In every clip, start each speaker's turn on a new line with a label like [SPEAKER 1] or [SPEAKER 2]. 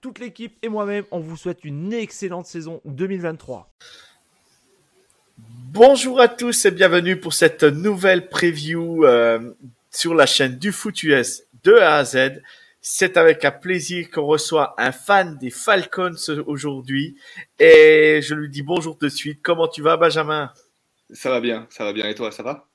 [SPEAKER 1] Toute l'équipe et moi-même, on vous souhaite une excellente saison 2023.
[SPEAKER 2] Bonjour à tous et bienvenue pour cette nouvelle preview euh, sur la chaîne du Foot US de A à Z. C'est avec un plaisir qu'on reçoit un fan des Falcons aujourd'hui et je lui dis bonjour de suite. Comment tu vas Benjamin?
[SPEAKER 3] Ça va bien, ça va bien et toi, ça va?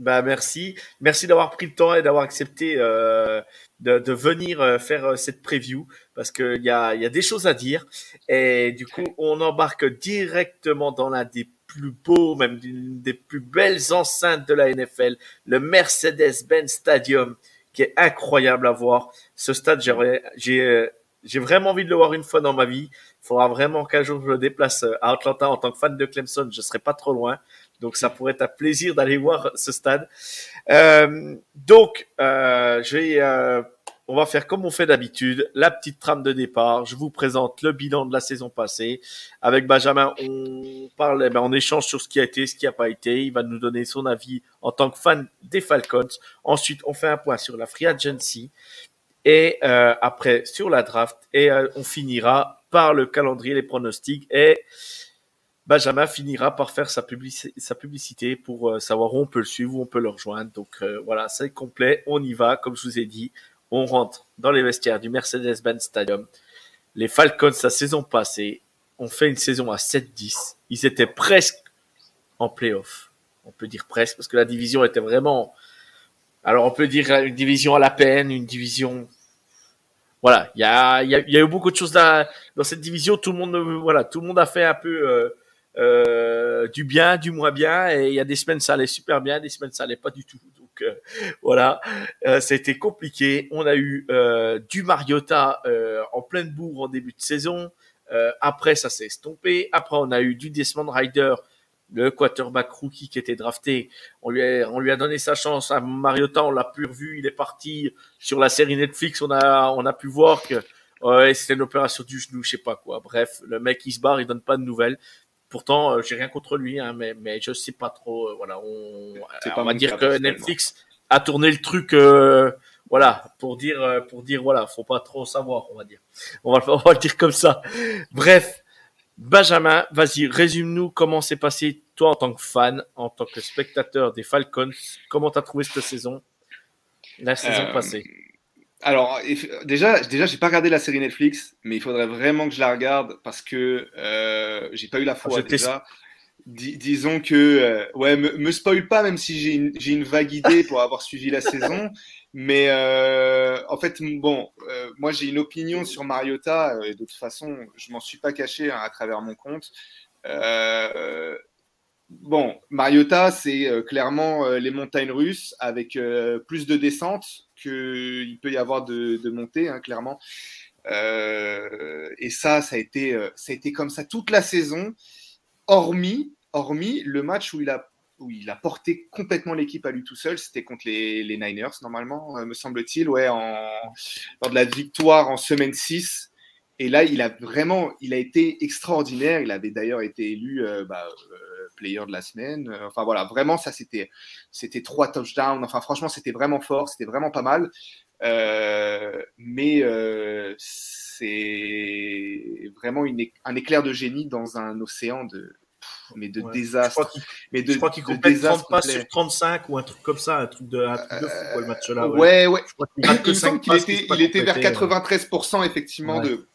[SPEAKER 2] Bah merci, merci d'avoir pris le temps et d'avoir accepté euh, de, de, venir euh, faire euh, cette preview parce qu'il y a, y a des choses à dire et du coup on embarque directement dans l'un des plus beaux, même d'une des plus belles enceintes de la NFL, le Mercedes-Benz Stadium qui est incroyable à voir. Ce stade, j'ai j'ai vraiment envie de le voir une fois dans ma vie. Il faudra vraiment qu'un jour je me déplace à Atlanta en tant que fan de Clemson. Je serai pas trop loin. Donc ça pourrait être un plaisir d'aller voir ce stade. Euh, donc euh, euh, on va faire comme on fait d'habitude, la petite trame de départ. Je vous présente le bilan de la saison passée. Avec Benjamin, on parle, eh ben, on échange sur ce qui a été, ce qui n'a pas été. Il va nous donner son avis en tant que fan des Falcons. Ensuite, on fait un point sur la free agency et après sur la draft et on finira par le calendrier, les pronostics et Benjamin finira par faire sa, publicité pour euh, savoir où on peut le suivre, où on peut le rejoindre. Donc euh, voilà, c'est complet, on y va, comme je vous ai dit, on rentre dans les vestiaires du Mercedes-Benz Stadium. Les Falcons, la saison passée, ont fait une saison à 7-10. Ils étaient presque en playoff. On peut dire presque, parce que la division était vraiment... Alors on peut dire une division à la peine, une division voilà, il y a, eu beaucoup de choses dans, cette division. Tout le monde, voilà, tout le monde a fait un peu euh, euh, du bien, du moins bien, et il y a des semaines ça allait super bien, des semaines ça allait pas du tout. Donc euh, voilà, euh, été compliqué. On a eu euh, du Mariota en pleine bourre en début de saison. après ça s'est estompé. Après on a eu du Desmond Rider, le quarterback rookie qui était drafté. On lui a, on lui a donné sa chance. À Mariota on l'a pu revu, il est parti sur la série Netflix. On a on a pu voir que Ouais, c'était une opération du genou, je sais pas quoi. Bref, le mec il se barre, il donne pas de nouvelles. Pourtant, euh, j'ai rien contre lui, hein, mais, mais je sais pas trop. Euh, voilà, on, on va dire que Netflix a tourné le truc. Euh, voilà, pour dire, pour dire, voilà, faut pas trop savoir, on va dire. On va, on va le dire comme ça. Bref, Benjamin, vas-y, résume-nous comment s'est passé toi en tant que fan, en tant que spectateur des Falcons. Comment t'as trouvé cette saison, la saison passée?
[SPEAKER 3] Alors, déjà, déjà, j'ai pas regardé la série Netflix, mais il faudrait vraiment que je la regarde parce que euh, j'ai pas eu la foi déjà. disons que, euh, ouais, me, me spoil pas, même si j'ai une, une, vague idée pour avoir suivi la saison. Mais euh, en fait, bon, euh, moi j'ai une opinion sur Mariota et de toute façon, je m'en suis pas caché hein, à travers mon compte. bon, Mariota, c'est clairement les montagnes russes avec plus de descente qu'il peut y avoir de, montée, hein, clairement. Euh, et ça, ça a, été, euh, ça a été comme ça toute la saison, hormis, hormis le match où il a, où il a porté complètement l'équipe à lui tout seul. C'était contre les, les, Niners, normalement, euh, me semble-t-il, ouais, en, lors de la victoire en semaine 6. Et là, il a vraiment, il a été extraordinaire. Il avait d'ailleurs été élu euh, bah, player de la semaine. Enfin voilà, vraiment, ça c'était, c'était trois touchdowns. Enfin franchement, c'était vraiment fort, c'était vraiment pas mal. Euh, mais euh, c'est vraiment une, un éclair de génie dans un océan de, mais de désastre.
[SPEAKER 2] mais de, je crois qu'il complète 30 passes sur 35 ou un truc comme ça, un truc de, un truc de fou, quoi, le match-là.
[SPEAKER 3] Ouais, ouais. Il, me semble qu'il était, il était vers 93% effectivement ouais. de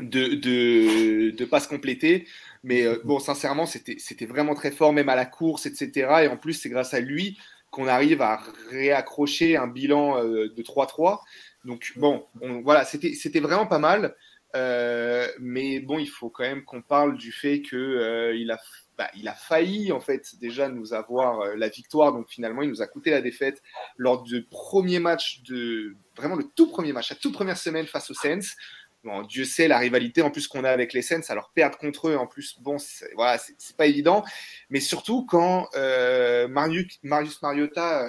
[SPEAKER 3] de, de, de passes complétées. Mais euh, bon, sincèrement, c'était vraiment très fort, même à la course, etc. Et en plus, c'est grâce à lui qu'on arrive à réaccrocher un bilan euh, de 3-3. Donc bon, on, voilà, c'était vraiment pas mal. Euh, mais bon, il faut quand même qu'on parle du fait que il a bah, a failli en fait déjà nous avoir la victoire, donc finalement il nous a coûté la défaite lors du premier match de vraiment le tout premier match, la toute première semaine face aux Saints Dieu sait la rivalité en plus qu'on a avec les Saints, alors perdre contre eux en plus, bon, voilà, c'est pas évident. Mais surtout quand euh, Marius, Marius Mariota,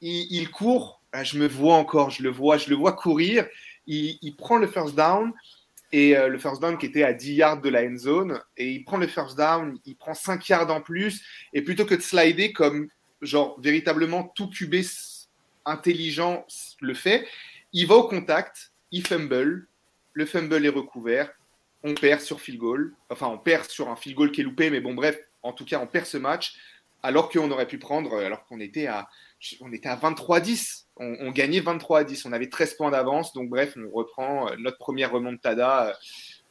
[SPEAKER 3] il, court, je me vois encore, je le vois, je le vois courir, il, il prend le first down et euh, le first down qui était à 10 yards de la end zone et il prend le first down, il prend 5 yards en plus et plutôt que de slider comme genre véritablement tout QB intelligent le fait, il va au contact, il fumble, le fumble est recouvert, on perd sur field goal, enfin on perd sur un field goal qui est loupé, mais bon bref, en tout cas on perd ce match, alors qu'on aurait pu prendre, alors qu'on était à, on était à 23-10, on, gagnait 23-10, on avait 13 points d'avance, donc bref, on reprend euh, notre première remontada, euh,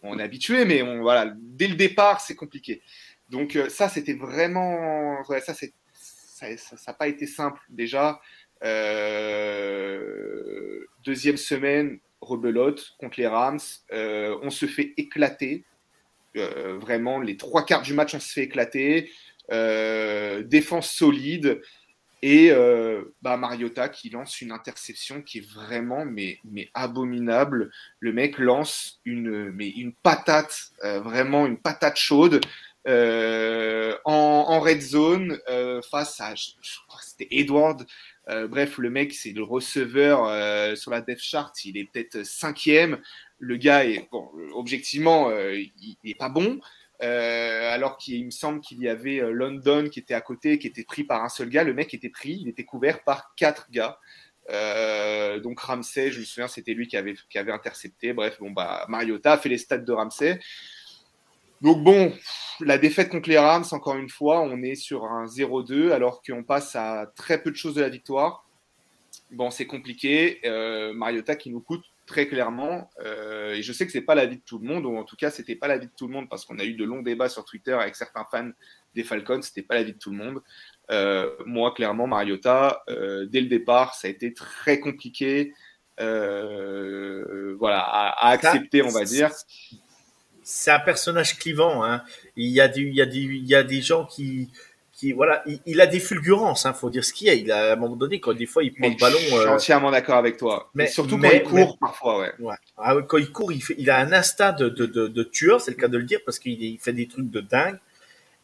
[SPEAKER 3] on est habitué, mais on, voilà, dès le départ c'est compliqué. Donc euh, ça c'était vraiment, ça ça n'a pas été simple déjà. Euh, deuxième semaine, rebelote contre les Rams. Euh, on se fait éclater. Euh, vraiment, les trois quarts du match, on se fait éclater. défense solide. Et bah, Mariota qui lance une interception qui est vraiment mais, mais abominable. Le mec lance une, mais une patate, vraiment une patate chaude. Euh, en, red zone euh, face à, je, crois que c'était Edward. Euh, bref, le mec, c'est le receveur sur la depth chart. Il est peut-être cinquième. Le gars est, bon, objectivement, il, il, est pas bon. alors qu'il me semble qu'il y avait London qui était à côté, qui était pris par un seul gars. Le mec était pris, il était couvert par quatre gars. donc Ramsey, je me souviens, c'était lui qui avait, qui avait intercepté. Bref, bon bah Mariota a fait les stats de Ramsey. Donc bon, la défaite contre les Rams, encore une fois, on est sur un 0-2 alors qu'on passe à très peu de choses de la victoire. Bon, c'est compliqué. Euh, Mariota qui nous coûte très clairement. Euh, et je sais que c'est pas l'avis de tout le monde, ou en tout cas, c'était pas l'avis de tout le monde parce qu'on a eu de longs débats sur Twitter avec certains fans des Falcons. C'était pas l'avis de tout le monde. Euh, moi, clairement, Mariota, dès le départ, ça a été très compliqué. Voilà, à, à accepter, on va dire
[SPEAKER 2] c'est un personnage clivant. Hein. Il, y a des, il, y a des, il y a des gens qui, qui voilà, il, il a des fulgurances, hein, faut dire ce qu'il y a. Il a à un moment donné, quand des fois il prend mais le ballon.
[SPEAKER 3] Je suis euh, entièrement d'accord avec toi. Mais, surtout mais, quand il court, mais, parfois, ouais.
[SPEAKER 2] ouais. Ah, quand il court, il, fait, il a un instinct de, de, de, de tueur, c'est le cas de le dire, parce qu'il il fait des trucs de dingue.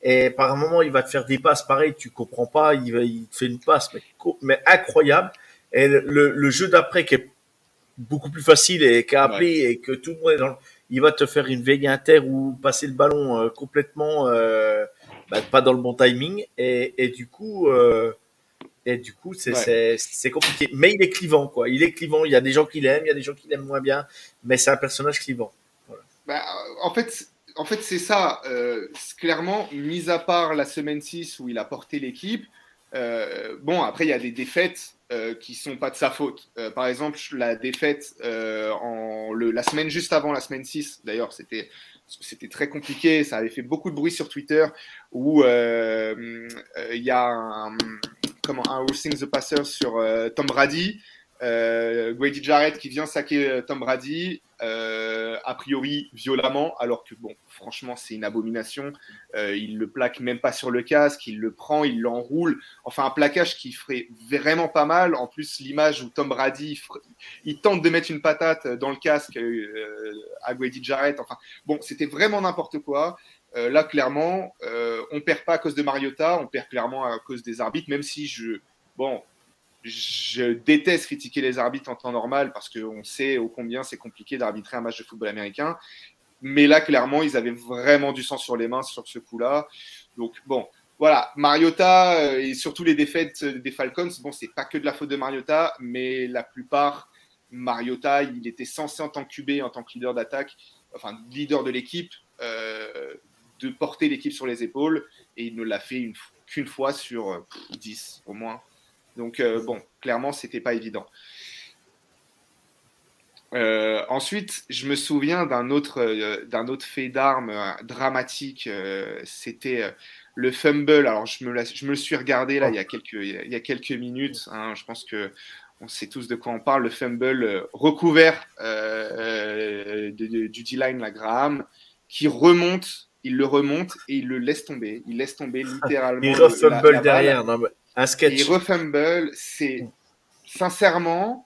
[SPEAKER 2] Et par un moment, il va te faire des passes pareil, tu comprends pas, il, va, il te fait une passe, mais, mais incroyable. Et le, le jeu d'après qui est beaucoup plus facile et qui a appelé ouais. et que tout le monde est dans le il va te faire une veille inter ou passer le ballon euh, complètement euh, bah, pas dans le bon timing. Et, et du coup euh, et du coup c'est ouais. c'est compliqué. Mais il est clivant quoi. Il est clivant. Il y a des gens qui l'aiment il y a des gens qui l'aiment moins bien. Mais c'est un personnage clivant.
[SPEAKER 3] Voilà. bah, en fait en fait c'est ça. Euh, clairement mis à part la semaine 6 où il a porté l'équipe euh, bon après il y a des défaites euh, qui sont pas de sa faute. Euh, par exemple, la défaite euh, en le, la semaine juste avant la semaine 6, d'ailleurs, c'était c'était très compliqué, ça avait fait beaucoup de bruit sur Twitter où euh, il y a un comment un the Passer sur Tom Brady. Grady Jarrett qui vient saquer Tom Brady, euh, a priori violemment, alors que bon, franchement, c'est une abomination. Euh, il le plaque même pas sur le casque, il le prend, il l'enroule. Enfin, un plaquage qui ferait vraiment pas mal. En plus, l'image où Tom Brady, il tente de mettre une patate dans le casque euh, à Grady Jarrett. Enfin, bon, c'était vraiment n'importe quoi. Là, clairement, on perd pas à cause de Mariota, on perd clairement à cause des arbitres, même si je, bon, je déteste critiquer les arbitres en temps normal parce qu'on sait ô combien c'est compliqué d'arbitrer un match de football américain. Mais là, clairement, ils avaient vraiment du sang sur les mains sur ce coup-là. Donc, bon, voilà, Mariota euh, et surtout les défaites des Falcons, bon, c'est pas que de la faute de Mariota, mais la plupart, Mariota, il était censé en tant que QB, en tant que leader d'attaque, enfin, leader de l'équipe, euh, de porter l'équipe sur les épaules, et il ne l'a fait qu'une fois sur euh, 10 au moins. Donc, euh, bon, clairement, c'était pas évident. Euh, ensuite, je me souviens d'un autre, euh, d'un autre fait d'armes dramatique. C'était le fumble. Alors, je me, la, je me le suis regardé là il y a quelques, il y a quelques minutes. Hein, je pense que on sait tous de quoi on parle. Le fumble recouvert de, de, du D-line, la Graham, qui remonte. Il le remonte et il le laisse tomber. Il laisse tomber littéralement.
[SPEAKER 2] Il refumble derrière. Non, mais un sketch.
[SPEAKER 3] Il refumble. C'est sincèrement.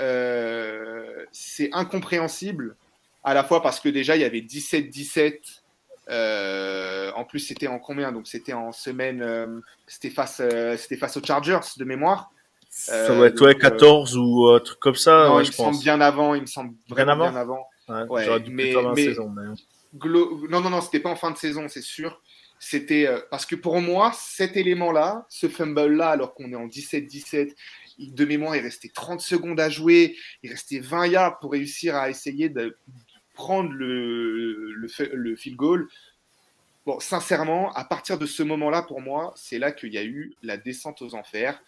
[SPEAKER 3] Euh, c'est incompréhensible à la fois parce que déjà, il y avait 17-17. en plus, c'était en combien? Donc, c'était en semaine. c'était face, c'était face aux Chargers de mémoire.
[SPEAKER 2] Ça doit être 14 ou un truc comme ça.
[SPEAKER 3] Non,
[SPEAKER 2] ouais,
[SPEAKER 3] il
[SPEAKER 2] je
[SPEAKER 3] me
[SPEAKER 2] pense.
[SPEAKER 3] semble bien avant. Il me semble vraiment
[SPEAKER 2] Bien
[SPEAKER 3] bien avant.
[SPEAKER 2] Ouais, dû
[SPEAKER 3] mais-
[SPEAKER 2] plutôt avant la
[SPEAKER 3] mais-
[SPEAKER 2] saison. mais-
[SPEAKER 3] Glo- Non, non, non, c'était pas en fin de saison, c'est sûr. C'était euh, parce que pour moi, cet élément-là, ce fumble-là, alors qu'on est en 17-17, il- de mémoire, il restait 30 secondes à jouer, il restait 20 yards pour réussir à essayer de, prendre le, field goal. Bon, sincèrement, à partir de ce moment-là, pour moi, c'est là qu'il y a eu la descente aux enfers.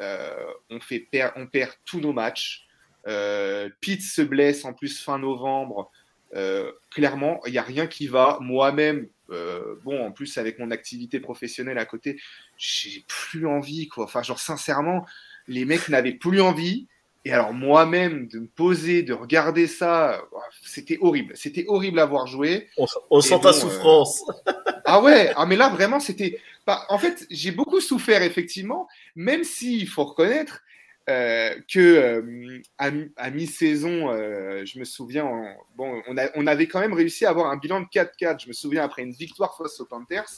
[SPEAKER 3] Euh, on, fait on perd tous nos matchs. Euh, Pete se blesse en plus fin novembre. Euh, clairement, il n'y a rien qui va. Moi-même, euh, bon, en plus avec mon activité professionnelle à côté, j'ai plus envie, quoi. Enfin, genre sincèrement, les mecs n'avaient plus envie. Et alors moi-même, de me poser, de regarder ça, c'était horrible. C'était horrible à voir jouer.
[SPEAKER 2] On, on sent
[SPEAKER 3] bon,
[SPEAKER 2] ta
[SPEAKER 3] euh,
[SPEAKER 2] souffrance.
[SPEAKER 3] Ah ouais, ah mais là vraiment c'était. bah, en fait, j'ai beaucoup souffert effectivement, même s'il faut reconnaître euh, que euh, à, mi- à mi-saison, euh, je me souviens, en- bon, on, a- on avait quand même réussi à avoir un bilan de 4-4. Je me souviens après une victoire face aux Panthers,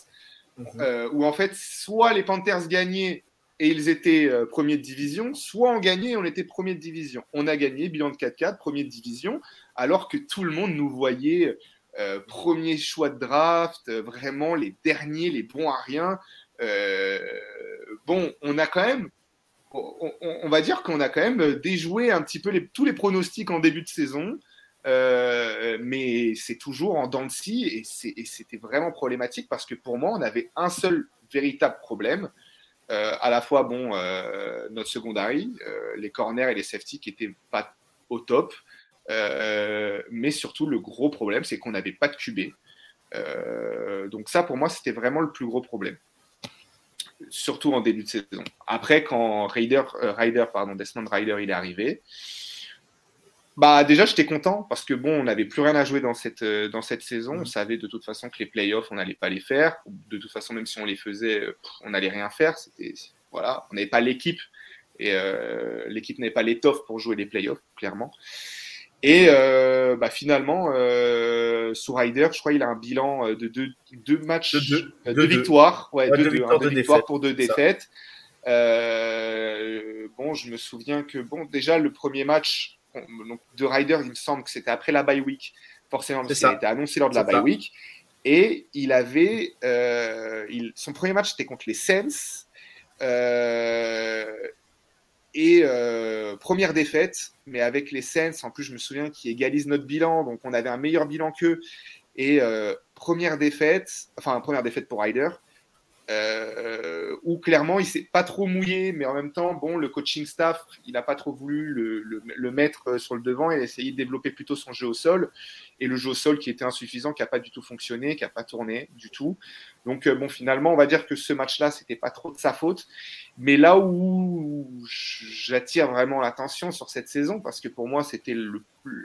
[SPEAKER 2] Mhm.
[SPEAKER 3] où en fait soit les Panthers gagnaient et ils étaient premiers de division, soit on gagnait et on était premier de division. On a gagné, bilan de 4-4, premier de division, alors que tout le monde nous voyait premier choix de draft, vraiment les derniers, les bons à rien. Bon, on a quand même, on, va dire qu'on a quand même déjoué un petit peu tous les pronostics en début de saison. Euh, mais c'est toujours en dents de scie et c'était vraiment problématique parce que pour moi, on avait un seul véritable problème. Euh, à la fois, bon, euh, notre secondary, euh, les corners et les safety qui étaient pas au top. Euh, mais surtout, le gros problème, c'est qu'on n'avait pas de QB. Euh, donc ça, pour moi, c'était vraiment le plus gros problème. Surtout en début de saison. Après, quand Ryder, euh, Ryder, pardon, Desmond Ryder, il est arrivé, bah déjà, j'étais content parce que bon, on n'avait plus rien à jouer dans cette, euh, dans cette saison. On savait de toute façon que les playoffs, on n'allait pas les faire. De toute façon, même si on les faisait, euh, on n'allait rien faire. C'était voilà, on n'avait pas l'équipe et euh, l'équipe n'avait pas l'étoffe pour jouer les playoffs, clairement. Et euh, bah, finalement, euh, sous Ryder, je crois qu'il a un bilan euh, de deux, deux matchs,
[SPEAKER 2] De deux.
[SPEAKER 3] euh, deux victoires, ouais,
[SPEAKER 2] Ouais,
[SPEAKER 3] deux,
[SPEAKER 2] deux victoires,
[SPEAKER 3] hein, pour deux défaites. Euh, bon, je me souviens que bon, déjà le premier match donc, de Ryder, il me semble que c'était après la bye week, forcément parce qu'il a été annoncé lors de la bye week. Et il avait, euh, il- son premier match c'était contre les Saints. Euh, et euh, première défaite, mais avec les Saints, en plus je me souviens qu'ils égalisent notre bilan, donc on avait un meilleur bilan qu'eux. Et euh, première défaite, enfin première défaite pour Ryder, euh, où clairement il s'est pas trop mouillé, mais en même temps, bon, le coaching staff, il n'a pas trop voulu le, mettre sur le devant et essayer de développer plutôt son jeu au sol. Et le jeu au sol qui était insuffisant, qui n'a pas du tout fonctionné, qui n'a pas tourné du tout. Donc euh, bon, finalement, on va dire que ce match-là, c'était pas trop de sa faute. Mais là où j'attire vraiment l'attention sur cette saison, parce que pour moi, c'était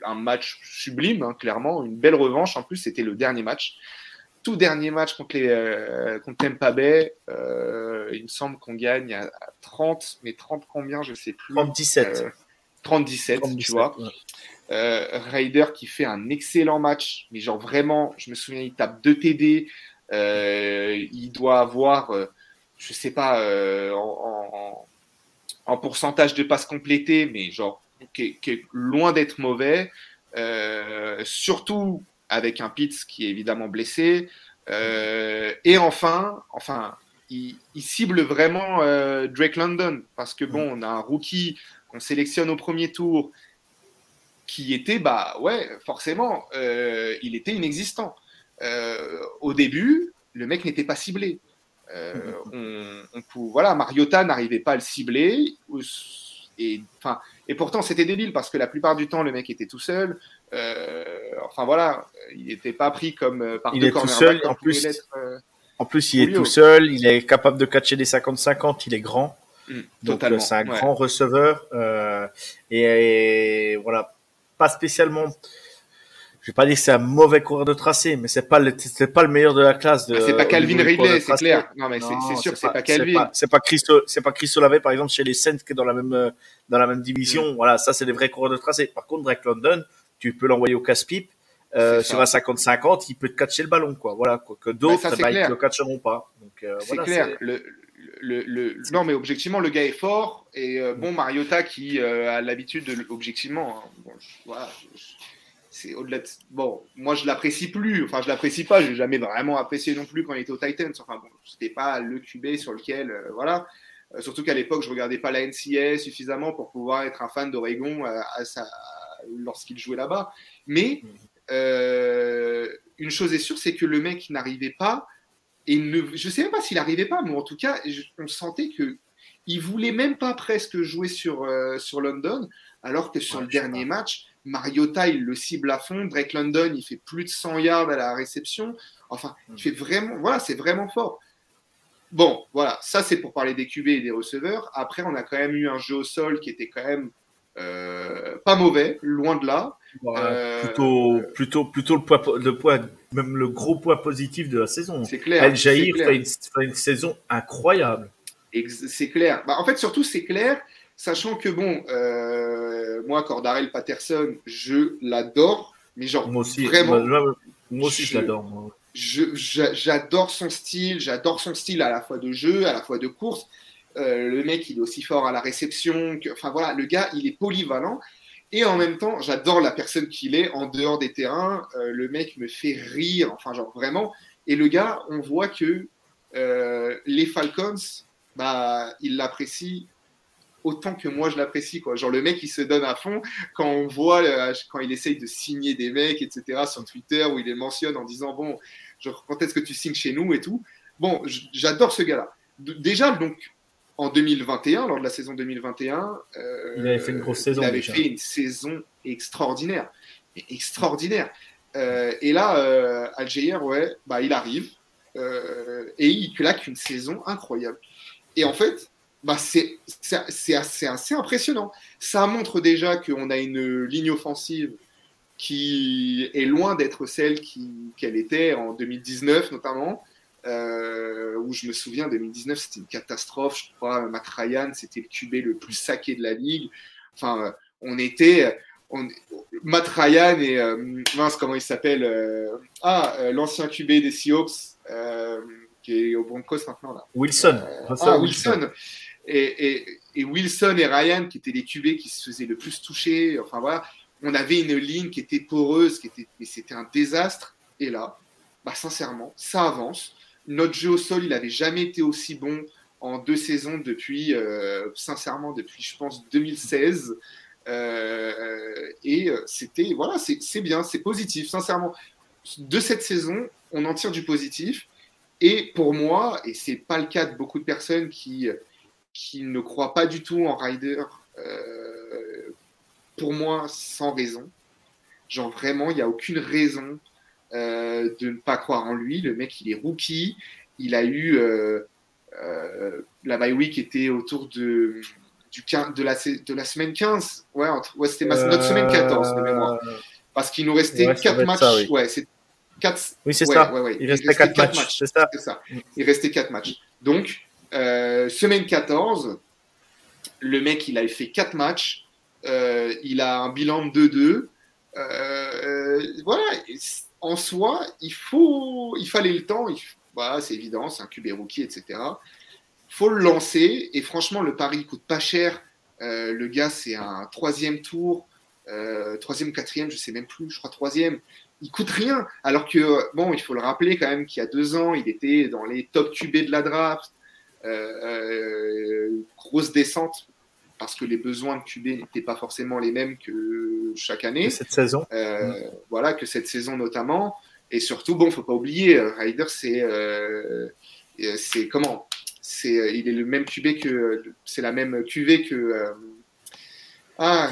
[SPEAKER 3] un match sublime, hein, clairement, une belle revanche. En plus, c'était le dernier match. Tout dernier match contre, les, euh, contre Tampa Bay, euh, il me semble qu'on gagne à, à 30, mais 30 combien, je sais plus.
[SPEAKER 2] 37.
[SPEAKER 3] Euh, 30-17, tu vois.
[SPEAKER 2] ouais.
[SPEAKER 3] Euh, Raider qui fait un excellent match, mais genre vraiment, je me souviens, il tape 2 TD. Euh, il doit avoir, je sais pas, en, en- en pourcentage de passes complétées, mais genre qui est, qui est loin d'être mauvais. Surtout avec un Pitts qui est évidemment blessé. Euh, et enfin, enfin, il, il cible vraiment euh, Drake London parce que bon, on a un rookie qu'on sélectionne au premier tour qui était, bah ouais, forcément, euh, il était inexistant. Au début, le mec n'était pas ciblé. Voilà, Mariota n'arrivait pas à le cibler. Et, et pourtant, c'était débile parce que la plupart du temps, le mec était tout seul. Enfin voilà, il n'était pas pris comme euh, par
[SPEAKER 2] Il
[SPEAKER 3] deux
[SPEAKER 2] est tout seul, en plus,
[SPEAKER 3] euh,
[SPEAKER 2] En plus, il est tout seul, il est capable de catcher des 50-50, il est grand.
[SPEAKER 3] mm,
[SPEAKER 2] Donc, euh, c'est un
[SPEAKER 3] ouais.
[SPEAKER 2] grand receveur. euh, et, et voilà, pas spécialement. Je vais pas dire que c'est un mauvais coureur de tracé, mais c'est pas le, c'est pas le meilleur de la classe.
[SPEAKER 3] Ah, c'est pas Calvin Ridley, c'est clair. Non, mais c'est sûr que c'est pas Calvin.
[SPEAKER 2] C'est pas, pas Christo, c'est pas Chris Olave, par exemple, chez les Saints, qui est dans la même, euh, dans la même division.
[SPEAKER 3] Mm.
[SPEAKER 2] Voilà, ça, c'est des vrais coureurs de tracé. Par contre, Drake London, tu peux l'envoyer au casse-pipe. euh, sur un 50-50, il peut te catcher le ballon, quoi. Voilà, quoi. Que d'autres, bah, bah, le catcheront pas.
[SPEAKER 3] Euh, c'est clair. Le, le, le, non, mais objectivement, le gars est fort. Et euh, bon, Mariota qui a l'habitude de. Objectivement, hein, bon, voilà, c'est au-delà de... Bon, moi, je l'apprécie plus. Enfin, je l'apprécie pas. Je l'ai jamais vraiment apprécié non plus quand il était au Titans. Enfin, bon, c'était pas le QB sur lequel. voilà. surtout qu'à l'époque, je regardais pas la NCA suffisamment pour pouvoir être un fan d'Oregon lorsqu'il jouait là-bas. Mais. Mm. Euh, une chose est sûre, c'est que le mec n'arrivait pas. Et ne, je sais même pas s'il n'arrivait pas, mais en tout cas, on sentait que il voulait même pas presque jouer sur, euh, sur London, alors que sur le dernier match, Mariota, il le cible à fond. Drake London, il fait plus de 100 yards à la réception. Enfin, il fait vraiment, voilà, c'est vraiment fort. Bon, voilà, ça c'est pour parler des QB et des receveurs. Après, on a quand même eu un jeu au sol qui était quand même pas mauvais, loin de là.
[SPEAKER 2] Euh, plutôt, plutôt, plutôt le poids, le poids, même le gros poids positif de la saison.
[SPEAKER 3] C'est clair.
[SPEAKER 2] El Jair fait une, saison incroyable.
[SPEAKER 3] C'est clair. Bah, en fait, surtout, c'est clair, sachant que bon, euh, moi, Cordarel Patterson, je l'adore, mais genre
[SPEAKER 2] moi aussi,
[SPEAKER 3] vraiment.
[SPEAKER 2] Moi, aussi, je, l'adore.
[SPEAKER 3] J'adore son style, j'adore son style à la fois de jeu, à la fois de course. Euh, le mec, il est aussi fort à la réception. Que, enfin voilà, le gars, il est polyvalent. Et en même temps, j'adore la personne qu'il est en dehors des terrains. Euh, le mec me fait rire, enfin, genre vraiment. Et le gars, on voit que euh, les Falcons, bah, il l'apprécie autant que moi je l'apprécie. Genre, le mec, il se donne à fond quand on voit, quand il essaye de signer des mecs, etc., sur Twitter, où il les mentionne en disant Bon, genre, quand est-ce que tu signes chez nous et tout. Bon, j'adore ce gars-là. Déjà, donc, en 2021, lors de la saison 2021,
[SPEAKER 2] euh, il avait fait une grosse saison.
[SPEAKER 3] Il avait fait une saison extraordinaire, extraordinaire. Euh, et là, euh, Algérie, ouais, bah, il arrive euh, et il claque une saison incroyable. Et en fait, bah, c'est assez, assez impressionnant. Ça montre déjà qu'on a une ligne offensive qui est loin d'être celle qu'elle était en 2019 notamment. Euh, où je me souviens, 2019, c'était une catastrophe. Je crois, Matt Ryan, c'était le QB le plus saqué de la ligue. Enfin, euh, on était. On, Matt Ryan et. Euh, mince, comment il s'appelle Ah, l'ancien QB des Seahawks, qui est au Broncos maintenant. Là.
[SPEAKER 2] Wilson.
[SPEAKER 3] ah, Wilson. Et, et, et, Wilson et Ryan, qui étaient les QB qui se faisaient le plus toucher. Enfin, voilà. On avait une ligne qui était poreuse, qui était, mais c'était un désastre. Et là, bah, sincèrement, ça avance. Notre jeu au sol, il n'avait jamais été aussi bon en deux saisons depuis, euh, sincèrement, depuis, je pense, 2016. Euh, et c'était, voilà, c'est bien, c'est positif, sincèrement. De cette saison, on en tire du positif. Et pour moi, et c'est pas le cas de beaucoup de personnes qui, qui ne croient pas du tout en Ryder, euh, pour moi, sans raison. Genre vraiment, il n'y a aucune raison euh, de ne pas croire en lui. Le mec, il est rookie. Il a eu euh, euh, la bye week était autour de, du, de, la, de la semaine 15. Ouais, ouais c'était notre semaine 14 de mémoire. Parce qu'il nous restait 4 matchs. oui. Ouais, c'est 4...
[SPEAKER 2] Oui, c'est ça.
[SPEAKER 3] Il, restait 4, matchs. C'est ça. ça. Il restait 4 matchs. Donc, semaine 14, le mec, il a fait 4 matchs. il a un bilan de 2-2. voilà, en soi, il, faut, il fallait le temps. voilà, c'est évident, c'est un QB rookie, etc. Il faut le lancer. Et franchement, le pari coûte pas cher. Euh, le gars, c'est un troisième tour, euh, troisième, quatrième, je sais même plus, je crois troisième. Il coûte rien. Alors que, bon, il faut le rappeler quand même qu'il y a deux ans, il était dans les top QB de la draft. Euh, grosse descente parce que les besoins de QB n'étaient pas forcément les mêmes que chaque année.
[SPEAKER 2] cette saison.
[SPEAKER 3] Euh, voilà, que cette saison notamment. Et surtout, bon, faut pas oublier, euh, Ryder, c'est, euh, c'est comment? C'est, il est le même QB que, c'est la même QV que.
[SPEAKER 2] ah,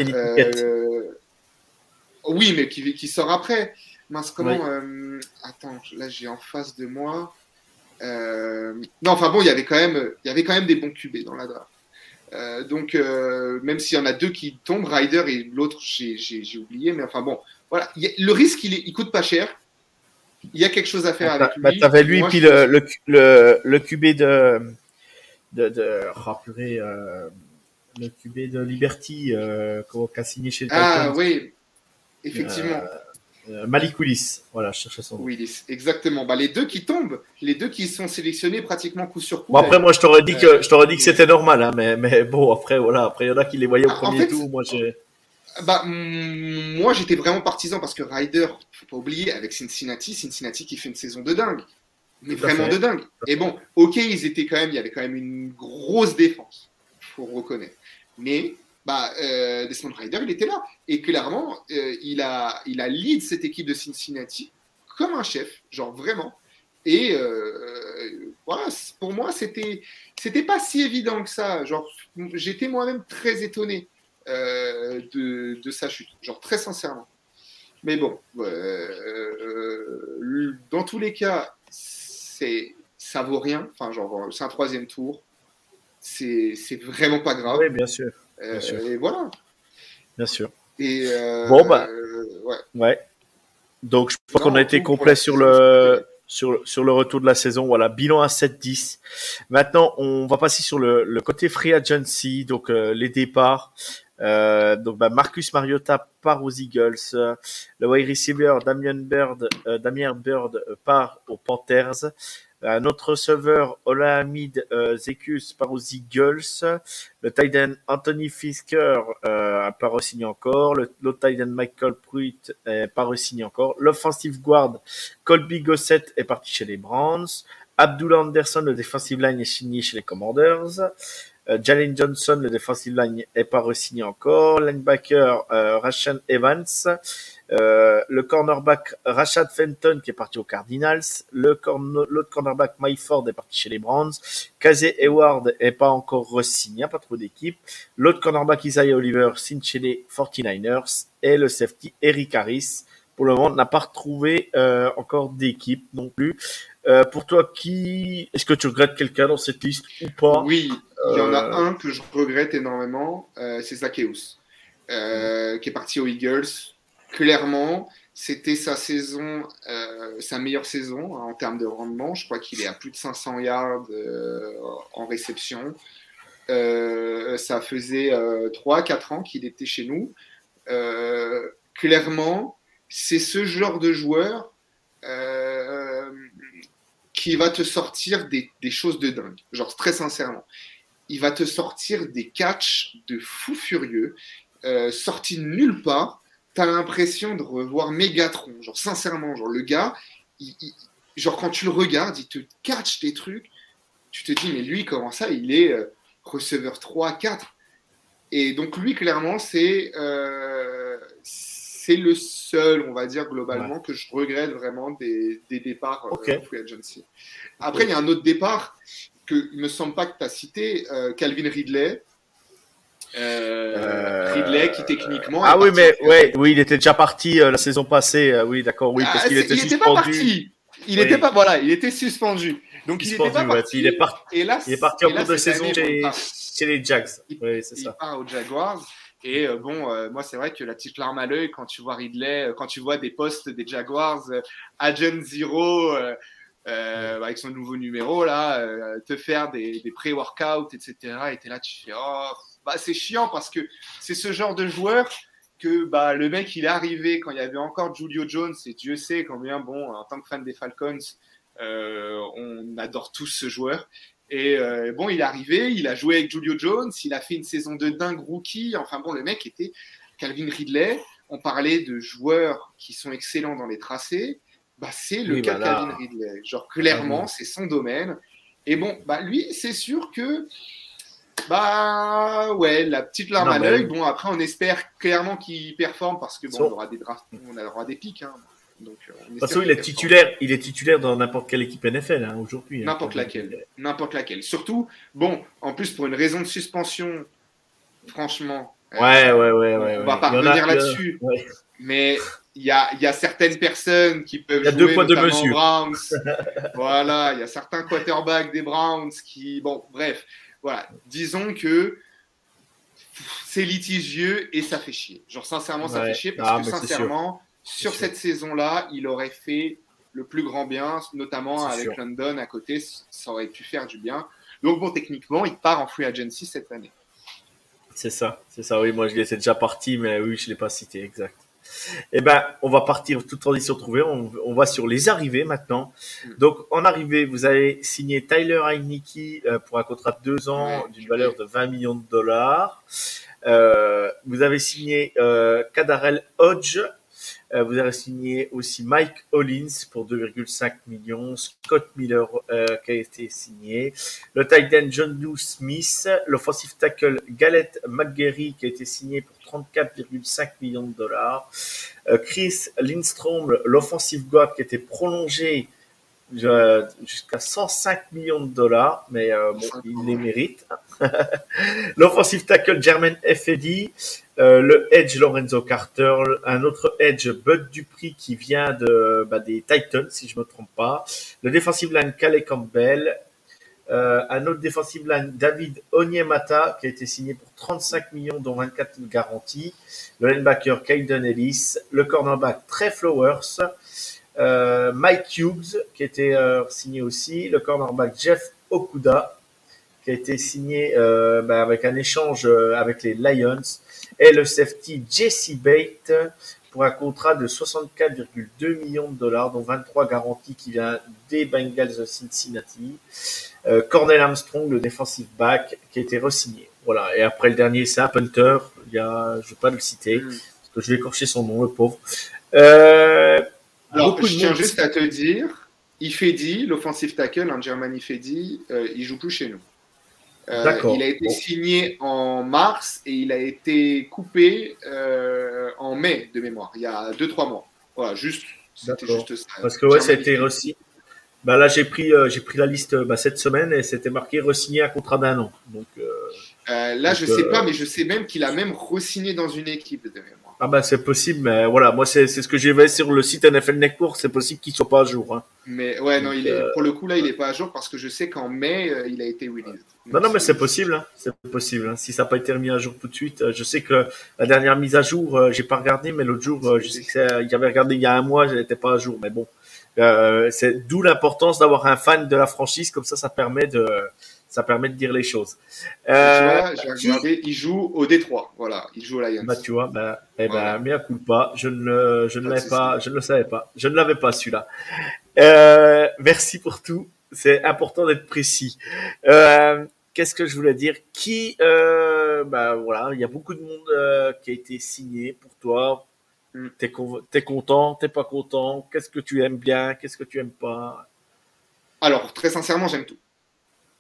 [SPEAKER 3] oui, mais qui, qui sort après. Mince, comment Attends, là j'ai en face de moi. non, enfin bon, il y avait quand même, il y avait quand même des bons QB dans la draft. Euh, donc, euh, même s'il y en a deux qui tombent, Ryder et l'autre, j'ai oublié, mais enfin bon, voilà. le risque, il, il coûte pas cher. Il y a quelque chose à faire avec
[SPEAKER 2] bah, lui. T'avais lui, puis le, le, le, le, QB de. de, de oh, euh, le QB de Liberty, euh, qui a signé chez le
[SPEAKER 3] Ah oui, effectivement.
[SPEAKER 2] Euh, Malik Willis, voilà, je cherchais son nom.
[SPEAKER 3] Willis, exactement. Bah, les deux qui tombent, les deux qui sont sélectionnés pratiquement coup sur coup.
[SPEAKER 2] Bon, après, moi, je t'aurais dit que, je t'aurais dit que c'était normal, hein, mais, mais bon, après, voilà, après, il y en a qui les voyaient au
[SPEAKER 3] Ah, en
[SPEAKER 2] premier
[SPEAKER 3] fait,
[SPEAKER 2] tour. Moi, j'ai.
[SPEAKER 3] Bah, mm, moi, j'étais vraiment partisan parce que Ryder, faut pas oublier, avec Cincinnati, Cincinnati qui fait une saison de dingue. Mais
[SPEAKER 2] Tout
[SPEAKER 3] vraiment
[SPEAKER 2] fait.
[SPEAKER 3] de dingue. Et bon, ok, ils étaient quand même, il y avait quand même une grosse défense, faut reconnaître. Mais, bah, euh, Desmond Ryder, il était là. Et clairement, euh, il, a, il a lead cette équipe de Cincinnati comme un chef, genre vraiment. Et euh, voilà, pour moi, c'était, c'était pas si évident que ça. Genre, j'étais moi-même très étonné euh, de, de sa chute, genre très sincèrement. Mais bon, dans tous les cas, c'est, ça vaut rien. Enfin, genre, c'est un troisième tour. C'est, c'est vraiment pas grave.
[SPEAKER 2] Oui, bien sûr,
[SPEAKER 3] Euh,
[SPEAKER 2] sûr.
[SPEAKER 3] et voilà.
[SPEAKER 2] bien sûr.
[SPEAKER 3] Et euh,
[SPEAKER 2] Bon, bah.
[SPEAKER 3] euh, ouais.
[SPEAKER 2] Ouais. Donc, je pense qu'on a été complet sur le, sur, sur le retour de la saison. Voilà, bilan à 7-10. Maintenant, on va passer sur le, le côté free agency, donc euh, les départs. Euh, donc, bah, Marcus Mariota part aux Eagles. Euh, Le wide receiver Damien Bird, Damien Bird part aux Panthers. Un autre receveur, Olahamid euh, Zekus, part aux Eagles. Le tight end Anthony Fisker euh, pas re-signé encore. Le- tight end Michael Pruitt pas re-signé encore. L'offensive guard Colby Gossett est parti chez les Browns. Abdullah Anderson, le defensive line, est signé chez les Commanders. Euh, Jalen Johnson, le defensive line, est pas re-signé encore. Linebacker euh, Rashan Evans. Euh, le cornerback Rashad Fenton qui est parti aux Cardinals. Le corner- l'autre cornerback Mike Ford est parti chez les Browns. Kazé Hayward est pas encore re-signé, pas trop d'équipe. L'autre cornerback Isaiah Oliver signe chez les 49ers. Et le safety Eric Harris, pour le moment, n'a pas retrouvé euh, encore d'équipe non plus. Euh, pour toi, qui est-ce que tu regrettes quelqu'un dans cette liste ou pas?
[SPEAKER 3] Oui, il y en a un que je regrette énormément, c'est Zacchaeus, euh, qui est parti aux Eagles. Clairement, c'était sa saison, euh, sa meilleure saison hein, en termes de rendement. Je crois qu'il est à plus de 500 yards euh, en réception. Euh, ça faisait 3-4 ans qu'il était chez nous. Clairement, c'est ce genre de joueur qui va te sortir des, choses de dingue. Genre, très sincèrement. Il va te sortir des catchs de fou furieux, sortis de nulle part. T'as l'impression de revoir Megatron. Genre, sincèrement, genre, le gars, il- il- genre, quand tu le regardes, il te catch des trucs. Tu te dis, mais lui, comment ça Il est euh, receveur 3, 4. Et donc, lui, clairement, c'est euh, c'est le seul, on va dire, globalement, que je regrette vraiment des, des départs euh,
[SPEAKER 2] Ok.
[SPEAKER 3] en free agency. Après, il y a un autre départ que il me semble pas que tu as cité, euh, Calvin Ridley. Euh, Ridley qui techniquement.
[SPEAKER 2] Ah oui, mais ouais, oui, il était déjà parti euh, la saison passée. euh, oui, d'accord, oui,
[SPEAKER 3] Ah,
[SPEAKER 2] parce qu'il
[SPEAKER 3] c'est-
[SPEAKER 2] était
[SPEAKER 3] il était pas
[SPEAKER 2] suspendu.
[SPEAKER 3] parti. Il
[SPEAKER 2] Oui.
[SPEAKER 3] était pas voilà, il était suspendu. Donc il
[SPEAKER 2] Suspendu,
[SPEAKER 3] était pas parti.
[SPEAKER 2] il est parti.
[SPEAKER 3] Et là,
[SPEAKER 2] Il est parti en cours de
[SPEAKER 3] cette
[SPEAKER 2] saison chez, les Jags.
[SPEAKER 3] il,
[SPEAKER 2] Oui, c'est
[SPEAKER 3] il
[SPEAKER 2] ça.
[SPEAKER 3] part aux Jaguars. Et euh, bon, euh, moi, c'est vrai que la petite larme à l'œil quand tu vois Ridley, euh, quand tu vois des postes des Jaguars, euh, Agent Zero, euh, euh, avec son nouveau numéro, là, euh, te faire des, des pré-workouts, etc. Et t'es là, tu fais, oh, bah, c'est chiant parce que c'est ce genre de joueur que bah, le mec, il est arrivé quand il y avait encore Julio Jones, et Dieu sait combien, bon, en tant que fan des Falcons, euh, on adore tous ce joueur. Et euh, bon, il est arrivé, il a joué avec Julio Jones, il a fait une saison de dingue rookie. Enfin bon, le mec était Calvin Ridley. On parlait de joueurs qui sont excellents dans les tracés. Bah, c'est le
[SPEAKER 2] Oui,
[SPEAKER 3] cas de
[SPEAKER 2] voilà.
[SPEAKER 3] Calvin Ridley. Genre, clairement, c'est son domaine. Et bon, bah, lui, c'est sûr que. Bah ouais, la petite larme
[SPEAKER 2] Non,
[SPEAKER 3] à l'œil. Bon, après, on espère clairement qu'il performe parce que bon,
[SPEAKER 2] So-
[SPEAKER 3] on aura des drafts, on aura des pics. Hein. Donc, euh, on
[SPEAKER 2] De toute façon, il est titulaire, il est titulaire dans n'importe quelle équipe NFL hein, aujourd'hui. hein.
[SPEAKER 3] N'importe laquelle. N'importe laquelle. Surtout, bon, en plus, pour une raison de suspension, franchement. euh,
[SPEAKER 2] Ouais, ouais, ouais, ouais.
[SPEAKER 3] On va pas revenir là-dessus.
[SPEAKER 2] ouais.
[SPEAKER 3] Mais il y a, il y a certaines personnes qui peuvent
[SPEAKER 2] Il y a
[SPEAKER 3] jouer,
[SPEAKER 2] deux poids,
[SPEAKER 3] aux
[SPEAKER 2] mesures.
[SPEAKER 3] Browns. voilà, il y a certains quarterbacks des Browns qui. Bon, bref. Voilà. Disons que c'est litigieux et ça fait chier. Genre, sincèrement, ça
[SPEAKER 2] Ouais.
[SPEAKER 3] fait chier parce
[SPEAKER 2] Ah,
[SPEAKER 3] que,
[SPEAKER 2] c'est sûr.
[SPEAKER 3] sincèrement, sur cette saison-là, il aurait fait le plus grand bien, notamment avec
[SPEAKER 2] sûr.
[SPEAKER 3] London à côté, ça aurait pu faire du bien. Donc, bon, techniquement, il part en free agency cette année.
[SPEAKER 2] C'est ça, c'est ça. Oui, moi, je l'étais déjà parti, mais oui, je l'ai pas cité, exact. Eh ben, on va partir toute transition trouvée. On, on va sur les arrivées maintenant.
[SPEAKER 3] Mm.
[SPEAKER 2] Donc, en arrivée, vous avez signé Tyler Heineke euh, pour un contrat de deux ans d'une valeur de 20 millions de dollars. Euh, vous avez signé euh, Kadarel Hodge. Euh, vous avez signé aussi Mike Hollins pour 2,5 millions. Scott Miller euh, qui a été signé. Le tight end John New Smith. L'offensive tackle Galette McGarry qui a été signé pour 34,5 millions de dollars. Euh, Chris Lindstrom, l'offensive guard qui était prolongé euh, jusqu'à 105 millions de dollars, mais bon, il les mérite. L'offensive tackle Jermaine Effedi, euh, le edge Lorenzo Carter, un autre edge Bud Dupri qui vient de bah, des Titans, si je me trompe pas. Le defensive line Calais Campbell, euh, un autre defensive line David Onyemata qui a été signé pour 35 millions dont 24 garanties. Le linebacker Caden Ellis, le cornerback Trey Flowers, euh, Mike Hughes qui a été signé aussi, le cornerback Jeff Okuda qui a été signé bah, avec un échange avec les Lions et le safety Jesse Bate pour un contrat de 64,2 millions de dollars dont 23 garanties qui vient des Bengals de Cincinnati. Euh, Cornell Armstrong, le defensive back, qui a été re-signé. Voilà. Et après le dernier, c'est un punter. Il y a, je vais pas le citer,
[SPEAKER 3] Mm.
[SPEAKER 2] parce que je vais écorcher son nom, le pauvre. Euh,
[SPEAKER 3] Alors, je tiens
[SPEAKER 2] monde-
[SPEAKER 3] juste à te dire, Ifedi, l'offensive tackle, un German Ifedi, euh, il joue plus chez nous. Euh. Il a été
[SPEAKER 2] Bon.
[SPEAKER 3] signé en mars et il a été coupé euh, en mai de mémoire, il y a 2-3 mois. Voilà, juste, c'était juste ça.
[SPEAKER 2] Parce que ouais, ça a été re Bah là, j'ai pris, euh, j'ai pris la liste bah, cette semaine et c'était marqué re-signé un contrat d'un an. Donc,
[SPEAKER 3] là, je
[SPEAKER 2] Donc,
[SPEAKER 3] sais
[SPEAKER 2] euh,
[SPEAKER 3] pas, mais je sais même qu'il a même re-signé dans une équipe de mémoire.
[SPEAKER 2] Ah bah c'est possible, mais voilà, moi c'est ce que j'ai vu sur le site NFL Network, c'est possible qu'il soit pas à jour. Hein.
[SPEAKER 3] Mais ouais, non, il est,
[SPEAKER 2] euh,
[SPEAKER 3] pour le coup, là, il est pas à jour parce que je sais qu'en mai, euh, il a été released.
[SPEAKER 2] Non, non, mais c'est possible, hein. c'est possible. hein. Si ça n'a pas été remis à jour tout de suite, euh, je sais que la dernière mise à jour, euh, j'ai pas regardé, mais l'autre jour, je sais que avait regardé il y a un mois, je n'étais pas à jour, mais bon, c'est d'où l'importance d'avoir un fan de la franchise, comme ça, ça permet de, ça permet de dire les choses.
[SPEAKER 3] Tu
[SPEAKER 2] Euh,
[SPEAKER 3] vois, j'ai
[SPEAKER 2] qui-
[SPEAKER 3] regardé, il joue au Détroit. Voilà, il joue au Lions.
[SPEAKER 2] Bah, tu vois, bah, eh ben,
[SPEAKER 3] Voilà.
[SPEAKER 2] mea culpa. Je ne, le- je ne
[SPEAKER 3] Pas
[SPEAKER 2] l'avais pas, je ne le savais pas. Je ne l'avais pas, celui-là. Euh, merci pour tout. C'est important d'être précis. Euh, qu'est-ce que je voulais dire? Qui, euh, bah, voilà, il y a beaucoup de monde, euh, qui a été signé pour toi.
[SPEAKER 3] Mm.
[SPEAKER 2] T'es content, t'es pas content? Qu'est-ce que tu aimes bien? Qu'est-ce que tu aimes pas?
[SPEAKER 3] Alors, très sincèrement, j'aime tout.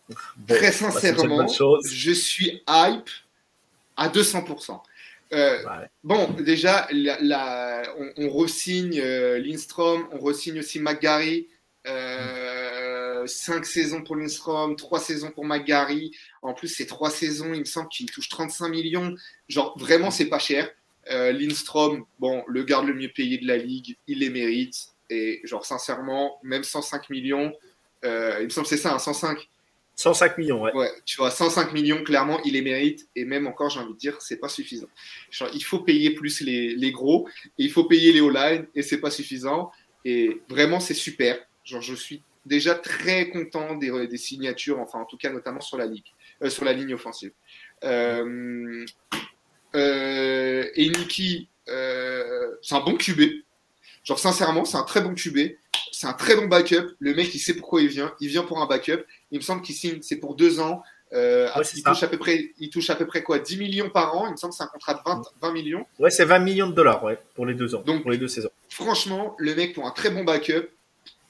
[SPEAKER 2] Bon,
[SPEAKER 3] très
[SPEAKER 2] bah,
[SPEAKER 3] sincèrement, je suis hype à 200%. Euh,
[SPEAKER 2] Ouais.
[SPEAKER 3] Bon, déjà, la, la- on, on re-signe euh, Lindstrom, on re-signe aussi McGarry. Euh, cinq saisons pour Lindstrom, trois saisons pour McGarry. En plus, c'est trois saisons, il me semble qu'il touche 35 millions. Genre, vraiment, c'est pas cher. Euh, Lindstrom, bon, le garde le mieux payé de la ligue, il les mérite. Et genre, sincèrement, même 105 millions, euh, il me semble que c'est ça, hein, 105.
[SPEAKER 2] 105 millions, ouais.
[SPEAKER 3] Ouais, tu vois, 105 millions, clairement, il les mérite. Et même encore, j'ai envie de dire, c'est pas suffisant. Genre, il faut payer plus les, les gros, et il faut payer les O-line, et c'est pas suffisant. Et vraiment, c'est super. Genre, je suis déjà très content des, des signatures, enfin, en tout cas, notamment sur la euh, sur la ligne offensive. Euh, euh, et Niki, euh, c'est un bon QB. Genre, sincèrement, c'est un très bon QB. C'est un très bon backup. Le mec, il sait pourquoi il vient. Il vient pour un backup. Il me semble qu'il signe, c'est pour deux ans. Euh,
[SPEAKER 2] Ouais,
[SPEAKER 3] il, touche à peu près, il touche à peu près quoi 10 millions par an. Il me semble que c'est un contrat de 20, 20 millions.
[SPEAKER 2] Ouais, c'est 20 millions de dollars, ouais, pour les deux ans,
[SPEAKER 3] Donc-
[SPEAKER 2] pour les deux saisons.
[SPEAKER 3] Franchement, le mec, pour un très bon backup,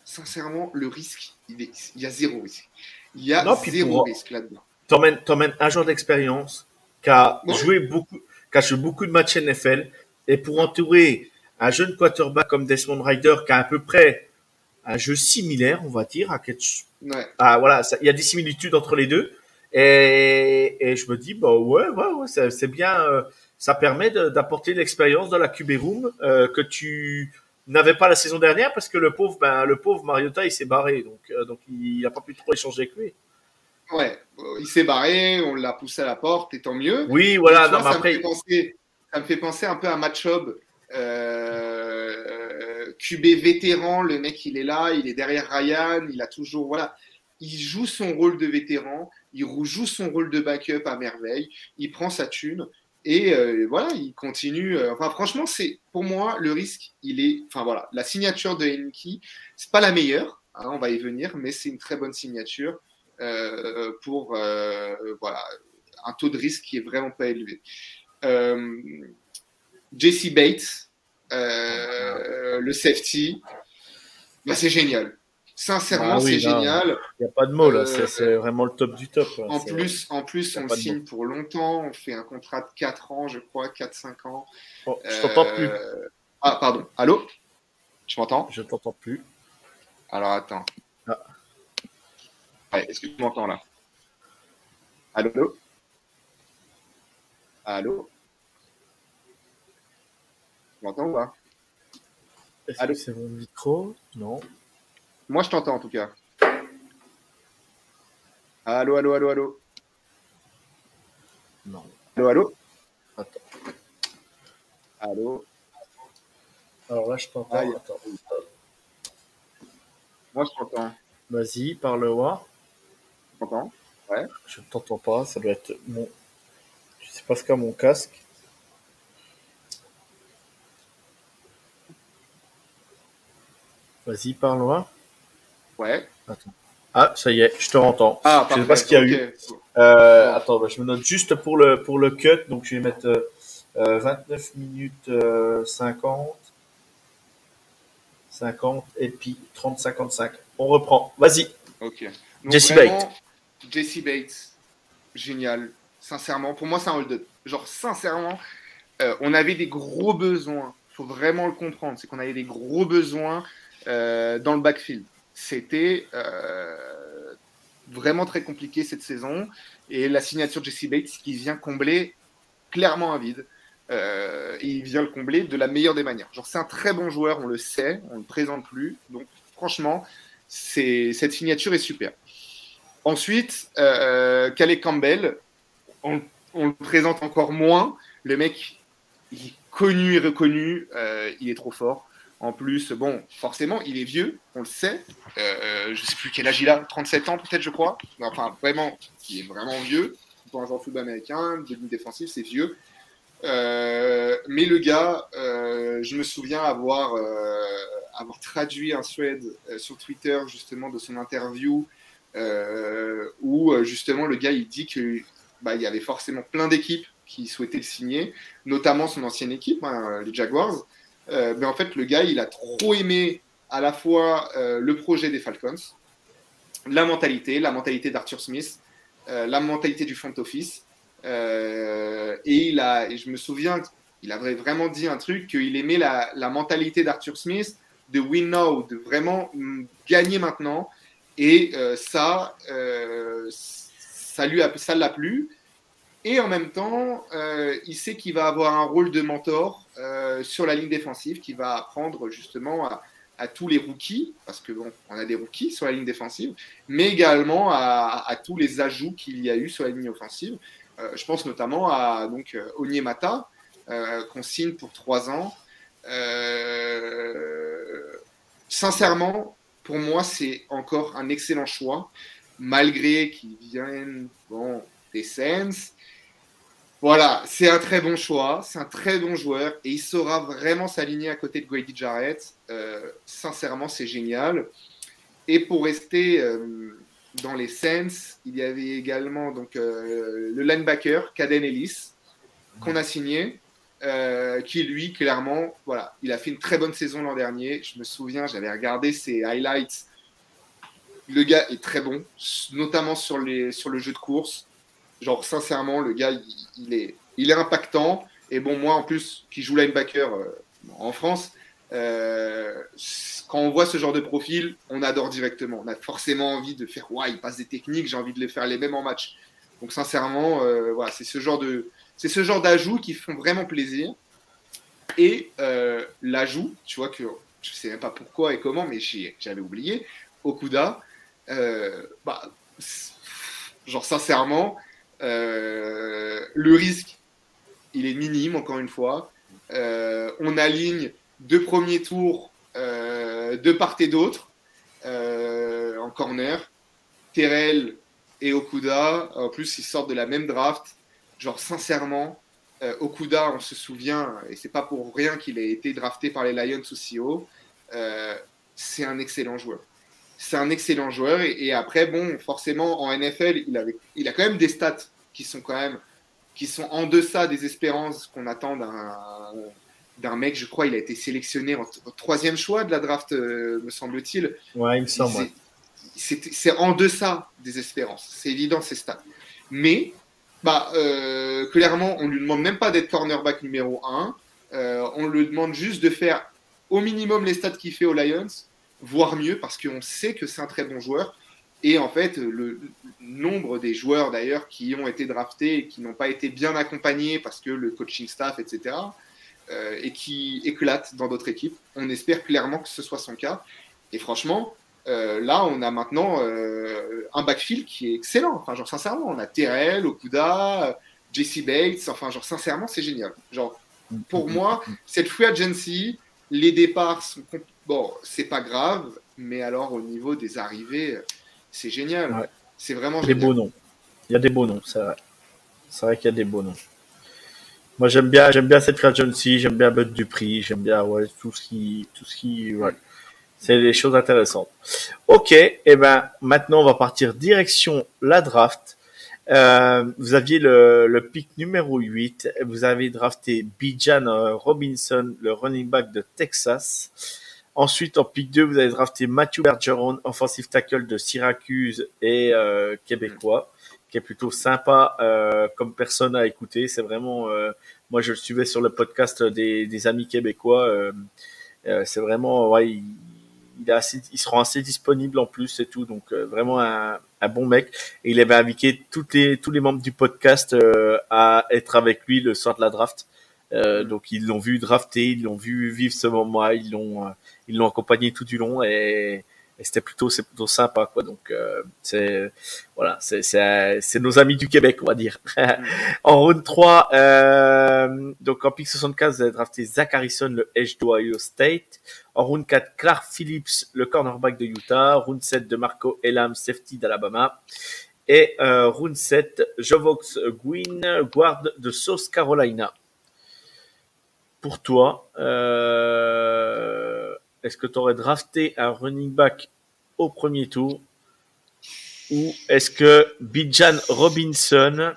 [SPEAKER 3] sincèrement, le risque, il, est- il y a zéro risque. Il y a
[SPEAKER 2] Non,
[SPEAKER 3] zéro risque là-dedans.
[SPEAKER 2] t'emmènes, t'emmènes un joueur d'expérience qui a
[SPEAKER 3] Ouais.
[SPEAKER 2] joué beaucoup, qui a joué beaucoup de matchs NFL et pour entourer un jeune quarterback comme Desmond Ryder qui a à peu près un jeu similaire, on va dire, à
[SPEAKER 3] Ouais.
[SPEAKER 2] ah, voilà, il y a des similitudes entre les deux et, et je me dis bah ouais, ouais, ouais, c'est, bien, euh, ça permet de- d'apporter l'expérience dans la QB room euh, que tu n'avais pas la saison dernière parce que le pauvre, ben le pauvre Mariota il s'est barré donc euh, donc il a pas pu trop échanger avec lui.
[SPEAKER 3] Ouais, il s'est barré, on l'a poussé à la porte, et tant mieux.
[SPEAKER 2] Oui, voilà,
[SPEAKER 3] vois,
[SPEAKER 2] non,
[SPEAKER 3] ça,
[SPEAKER 2] après
[SPEAKER 3] me fait penser, ça me fait penser un peu à euh, QB vétéran, le mec il est là, il est derrière Ryan, il a toujours, voilà, il joue son rôle de vétéran, il joue son rôle de backup à merveille, il prend sa thune, Et euh, voilà, il continue. euh, enfin, franchement, c'est pour moi le risque. Il est, enfin voilà, la signature de Henki, c'est pas la meilleure. hein, on va y venir, mais c'est une très bonne signature euh, pour euh, voilà un taux de risque qui est vraiment pas élevé. Euh, Jesse Bates, euh, le safety, bah, c'est génial. Sincèrement,
[SPEAKER 2] Ah oui,
[SPEAKER 3] c'est génial.
[SPEAKER 2] Il n'y a pas de mots là,
[SPEAKER 3] Euh,
[SPEAKER 2] c'est- vraiment le top du top. quoi.
[SPEAKER 3] En plus, en plus, on le signe pour longtemps. On fait un contrat de 4 ans, je crois, 4-5 ans.
[SPEAKER 2] Oh, je t'entends
[SPEAKER 3] Euh,
[SPEAKER 2] plus.
[SPEAKER 3] Ah, pardon. Allô? Tu m'entends?
[SPEAKER 2] Je t'entends plus.
[SPEAKER 3] Alors, attends.
[SPEAKER 2] Ah.
[SPEAKER 3] Ouais, Est-ce que tu m'entends là? Allô? Allô? Tu m'entends ou pas
[SPEAKER 2] Est-ce que c'est mon micro Non.
[SPEAKER 3] Moi, je t'entends en tout cas. Allô, allô, allô, allô
[SPEAKER 2] Non.
[SPEAKER 3] Allô, allô
[SPEAKER 2] Attends.
[SPEAKER 3] Allô
[SPEAKER 2] Alors là, je t'entends. Attends.
[SPEAKER 3] Moi, je t'entends.
[SPEAKER 2] Vas-y, parle-moi.
[SPEAKER 3] Tu m'entends?
[SPEAKER 2] Je ne t'entends pas. Ça doit être mon. Je sais pas ce qu'a mon casque. Vas-y, parle-moi.
[SPEAKER 3] Ouais.
[SPEAKER 2] Ah, ça y est, je te entends.
[SPEAKER 3] Ah,
[SPEAKER 2] je sais pas ce qu'il y a eu. Euh. Attends, bah, je me note juste pour le, pour le cut. Donc, je vais mettre euh, euh, 29 minutes euh, 50. 50 et puis 30-55. On reprend. Vas-y.
[SPEAKER 3] Ok. Donc,
[SPEAKER 2] Jesse
[SPEAKER 3] vraiment, Jesse Bates, génial. Sincèrement, pour moi, c'est un hold-up. Genre, sincèrement, euh, on avait des gros besoins. Il faut vraiment le comprendre. C'est qu'on avait des gros besoins euh, dans le backfield. C'était euh, vraiment très compliqué cette saison. Et la signature Jesse Bates qui vient combler clairement un vide. Euh, il vient le combler de la meilleure des manières. Genre, c'est un très bon joueur, on le sait, on ne le présente plus. Donc, franchement, cette signature est super. Ensuite, euh, Calais Campbell, on, le présente encore moins. Le mec, est connu et reconnu, il est trop fort. En plus, bon, forcément, il est vieux, on le sait. Euh, je sais plus quel âge il a, 37 ans peut-être, je crois. Enfin, vraiment, il est vraiment vieux. Pour un joueur de football américain, de ligne c'est vieux. Euh, mais le gars, euh, je me souviens avoir, euh, traduit un thread euh, sur Twitter justement de son interview euh, où euh, justement le gars il dit que bah, il y avait forcément plein d'équipes qui souhaitaient le signer, notamment son ancienne équipe, hein, les Jaguars. Euh, mais en fait, le gars il a trop aimé à la fois euh, le projet des Falcons, la mentalité, la mentalité d'Arthur Smith, euh, la mentalité du front office. Et, il a, je me souviens, il avait vraiment dit un truc qu'il aimait la, mentalité d'Arthur Smith de win now, de vraiment mm, gagner maintenant. Et ça, ça lui a, ça l'a plu. Et en même temps, euh, il sait qu'il va avoir un rôle de mentor euh, sur la ligne défensive, qui va apprendre justement à, tous les rookies, parce que bon, on a des rookies sur la ligne défensive, mais également à, tous les ajouts qu'il y a eu sur la ligne offensive. Euh, je pense notamment à donc Onyemata, qu'on signe pour trois ans. Sincèrement, pour moi, c'est encore un excellent choix, malgré qu'il vienne des Saints. Voilà, c'est un très bon choix, c'est un très bon joueur et il saura vraiment s'aligner à côté de Grady Jarrett. Euh, sincèrement, c'est génial. Et pour rester euh, dans les Saints, il y avait également donc, euh, le linebacker, Caden Ellis, qu'on a signé, qui lui, clairement, voilà, il a fait une très bonne saison l'an dernier. Je me souviens, j'avais regardé ses highlights. Le gars est très bon, notamment sur, les, sur le jeu de course. Genre, sincèrement, le gars, il, est, il est impactant. Et bon, moi, en plus, qui joue linebacker euh, en France, euh, quand on voit ce genre de profil, on adore directement. On a forcément envie de faire, ouais, il passe des techniques, j'ai envie de les faire les mêmes en match. Donc, sincèrement, euh, voilà, c'est ce genre de, c'est ce genre d'ajouts qui font vraiment plaisir. Et l'ajout, tu vois que je sais même pas pourquoi et comment, mais j'avais oublié. Okuda, bah, genre sincèrement, le risque, il est minime, encore une fois. Euh, on aligne deux premiers tours euh, de part et d'autre euh, en corner. Terrell et Okuda, en plus, ils sortent de la même draft. Genre, sincèrement, Euh, Okuda, on se souvient, et c'est pas pour rien qu'il a été drafté par les Lions aussi haut. Euh, c'est un excellent joueur. C'est un excellent joueur. Et, après, bon, forcément, en NFL, il, il a quand même des stats qui sont quand même qui sont en deçà des espérances qu'on attend d'un d'un mec, je crois, il a été sélectionné en troisième choix de la draft, euh, me semble-t-il.
[SPEAKER 2] Ouais, il me semble.
[SPEAKER 3] C'est en deçà des espérances. C'est évident, ces stats. Mais, bah, euh, clairement, on lui demande même pas d'être cornerback numéro 1. Euh, on lui demande juste de faire au minimum les stats qu'il fait aux Lions, voire mieux, parce qu'on sait que c'est un très bon joueur. Et en fait, le nombre des joueurs d'ailleurs qui ont été draftés et qui n'ont pas été bien accompagnés parce que le coaching staff, etc., euh, et qui éclate dans d'autres équipes. On espère clairement que ce soit son cas. Et franchement, euh, là, on a maintenant euh, un backfield qui est excellent. Enfin, genre, sincèrement, on a Terrell, Okuda, Jesse Bates. Enfin, genre, sincèrement, c'est génial. Genre, pour moi, cette free agency, les départs sont. Bon, c'est pas grave, mais alors au niveau des arrivées, c'est génial. C'est vraiment
[SPEAKER 2] des beaux noms. Il y a des beaux noms, c'est vrai. C'est vrai qu'il y a des beaux noms. Moi, j'aime bien, j'aime bien cette agency, j'aime bien Bud Dupri, j'aime bien, ouais, tout ce qui, tout ce qui, ouais. C'est des choses intéressantes. Ok, et eh ben, maintenant, on va partir direction la draft. Euh, vous aviez le, le pick numéro 8. Vous avez drafté Bijan Robinson, le running back de Texas. Ensuite, en pick 2, vous avez drafté Matthew Bergeron, offensive tackle de Syracuse et euh, québécois, qui est plutôt sympa euh, comme personne à écouter. C'est vraiment, euh, moi je le suivais sur le podcast des, des amis québécois. Euh, euh, c'est vraiment, ouais, il, il, est assez, ils seront assez disponibles en plus et tout, donc vraiment un, un, bon mec. Et il avait invité toutes les, tous les membres du podcast à être avec lui le soir de la draft. Euh, donc ils l'ont vu drafter, ils l'ont vu vivre ce moment, ils l'ont, euh, ils l'ont accompagné tout du long et, et c'était plutôt, c'est plutôt sympa quoi. Donc euh, c'est, voilà, c'est, c'est, c'est nos amis du Québec, on va dire. en round 3, euh, donc en pick 75, vous avez drafté Zach Harrison, le edge d'Ohio State. En round 4, Clark Phillips, le cornerback de Utah. Round 7 de Marco Elam, safety d'Alabama. Et euh, round 7, Jovox Gwyn, guard de South Carolina pour toi, euh, est-ce que tu aurais drafté un running back au premier tour ou est-ce que Bijan Robinson,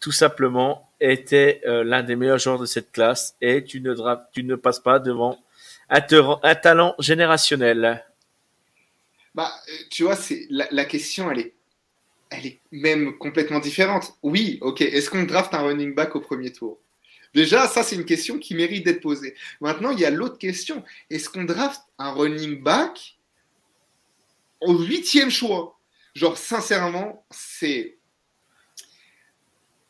[SPEAKER 2] tout simplement, était euh, l'un des meilleurs joueurs de cette classe et tu ne, passes pas devant un, talent générationnel?
[SPEAKER 3] Bah, Tu vois, c'est la, la, question, elle est, elle est même complètement différente. Oui, ok. Est-ce qu'on draft un running back au premier tour? Déjà, ça, c'est une question qui mérite d'être posée. Maintenant, il y a l'autre question. Est-ce qu'on draft un running back au huitième choix? Genre, sincèrement, c'est.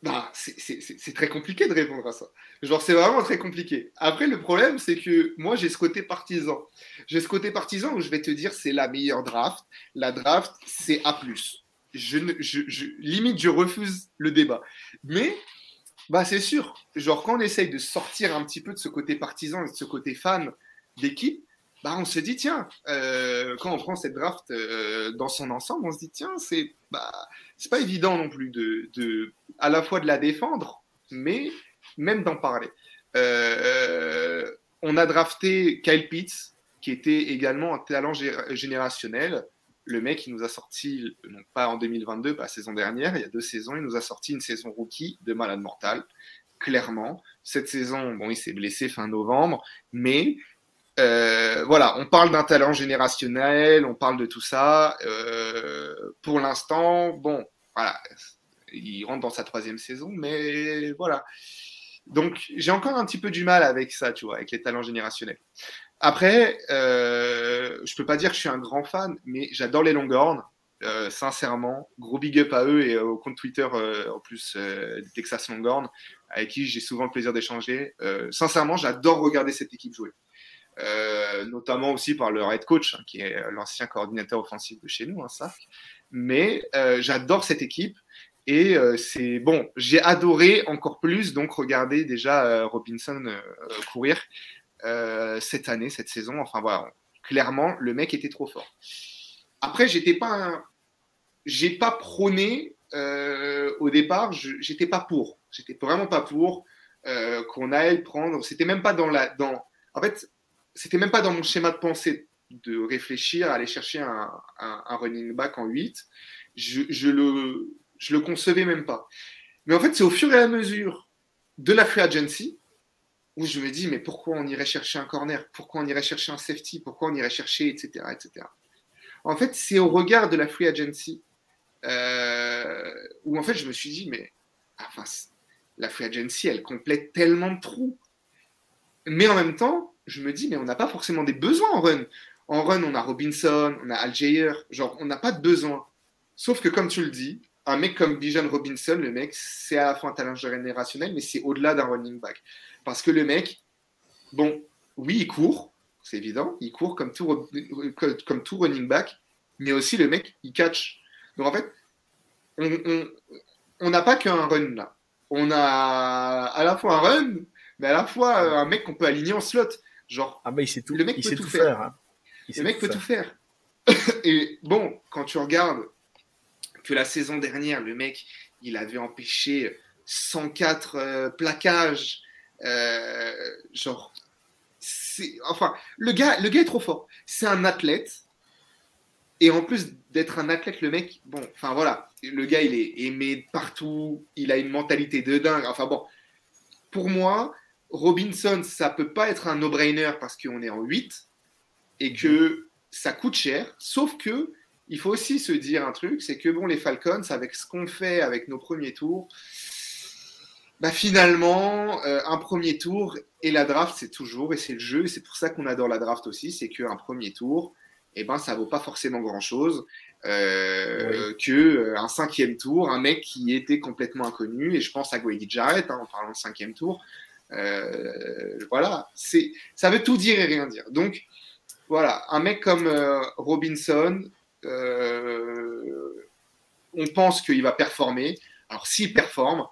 [SPEAKER 3] Bah, c'est très compliqué de répondre à ça. Genre, c'est vraiment très compliqué. Après, le problème, c'est que moi, j'ai ce côté partisan. J'ai ce côté partisan où je vais te dire, c'est la meilleure draft. La draft, c'est A. Je, limite, je refuse le débat. Mais bah, c'est sûr. Genre, quand on essaye de sortir un petit peu de ce côté partisan et de ce côté fan d'équipe, bah, on se dit, tiens, euh, quand on prend cette draft euh, dans son ensemble, on se dit, tiens, c'est bah, pas évident non plus de, de, à la fois de la défendre, mais même d'en parler. Euh, on a drafté Kyle Pitts, qui était également un talent générationnel le mec, il nous a sorti, non pas en 2022, pas saison dernière, il y a deux saisons, il nous a sorti une saison rookie de malade mental, clairement. Cette saison, bon, il s'est blessé fin novembre, mais euh, voilà, on parle d'un talent générationnel, on parle de tout ça. Euh, pour l'instant, bon, voilà, il rentre dans sa troisième saison, mais voilà. Donc, j'ai encore un petit peu du mal avec ça, tu vois, avec les talents générationnels. Après, euh, je peux pas dire que je suis un grand fan, mais j'adore les Longhorns. Euh, sincèrement, gros big up à eux et au compte Twitter euh, en plus euh, Texas Longhorns, avec qui j'ai souvent le plaisir d'échanger. Sincèrement, j'adore regarder cette équipe jouer. notamment aussi par leur head coach, hein, qui est l'ancien coordinateur offensif de chez nous, hein. Mais j'adore cette équipe. Et c'est bon, j'ai adoré encore plus donc regarder déjà Robinson courir euh, cette année, cette saison. Enfin voilà, clairement, le mec était trop fort. Après, j'étais pas, j'ai pas prôné euh, au départ, j'étais pas pour. J'étais vraiment pas pour euh, qu'on aille prendre. C'était même pas dans la. Dans, en fait, c'était même pas dans mon schéma de pensée de réfléchir à aller chercher un, un, running back en 8. Je, je, le, je le concevais même pas. Mais en fait, c'est au fur et à mesure de la free agency où je me dis, mais pourquoi on irait chercher un corner? Pourquoi on irait chercher un safety? Pourquoi on irait chercher, etc. etc. En fait, c'est au regard de la free agency euh, où en fait je me suis dit, mais enfin, la free agency, elle complète tellement de trous. Mais en même temps, je me dis, mais on n'a pas forcément des besoins en run. En run, on a Robinson, on a Algier, genre, on n'a pas de besoin. Sauf que, comme tu le dis, un mec comme Bijan Robinson, le mec, c'est à la fois un talent générationnel, mais c'est au-delà d'un running back. Parce que le mec, bon, oui, il court, c'est évident, il court comme tout, comme tout running back, mais aussi le mec, il catch. Donc en fait, on n'a pas qu'un run là. On a à la fois un run, mais à la fois un mec qu'on peut aligner en slot. Genre,
[SPEAKER 2] ah il sait tout, le mec peut tout, faire. Hein.
[SPEAKER 3] Le mec peut tout faire. Et bon, quand tu regardes que la saison dernière, le mec, il avait empêché 104 euh, plaquages. Euh, genre, enfin, le gars, le gars est trop fort. C'est un athlète. Et en plus d'être un athlète, le mec, bon, enfin voilà, le gars, il est aimé partout, il a une mentalité de dingue. Enfin bon, pour moi, Robinson, ça peut pas être un no-brainer parce qu'on est en 8 et que ça coûte cher. Sauf que il faut aussi se dire un truc, c'est que bon, les Falcons, avec ce qu'on fait avec nos premiers tours, bah finalement, euh, un premier tour et la draft, c'est toujours, et c'est le jeu, et c'est pour ça qu'on adore la draft aussi, c'est qu'un premier tour, eh ben, ça vaut pas forcément grand-chose. Euh, que euh, un cinquième tour, un mec qui était complètement inconnu, et je pense à Grady Jarrett hein, en parlant de cinquième tour. Euh, voilà, c'est ça veut tout dire et rien dire. Donc voilà, un mec comme Robinson, on pense qu'il va performer. Alors s'il performe,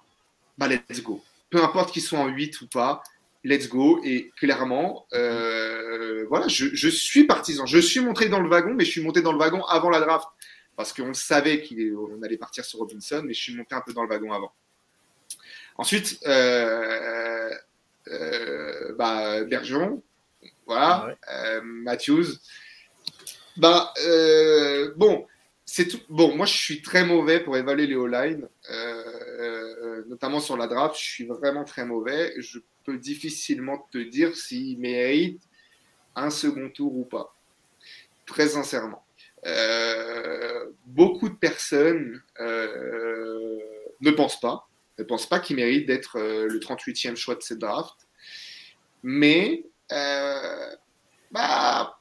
[SPEAKER 3] bah let's go. Peu importe qu'il soit en 8 ou pas, let's go. Et clairement, euh, voilà, je, suis partisan. Je suis monté dans le wagon, mais je suis monté dans le wagon avant la draft. Parce qu'on savait qu'on allait partir sur Robinson, mais je suis monté un peu dans le wagon avant. Ensuite, euh, euh, bah, Bergeron, voilà, ah Matthews. Bah, bon, c'est tout. Bon, moi, je suis très mauvais pour évaluer les all-line, notamment sur la draft. Je suis vraiment très mauvais. Je peux difficilement te dire s'il mérite un second tour ou pas. Très sincèrement. Euh, beaucoup de personnes euh, ne pensent pas, ne pensent pas qu'il mérite d'être euh, le 38e choix de cette draft. Mais, bah,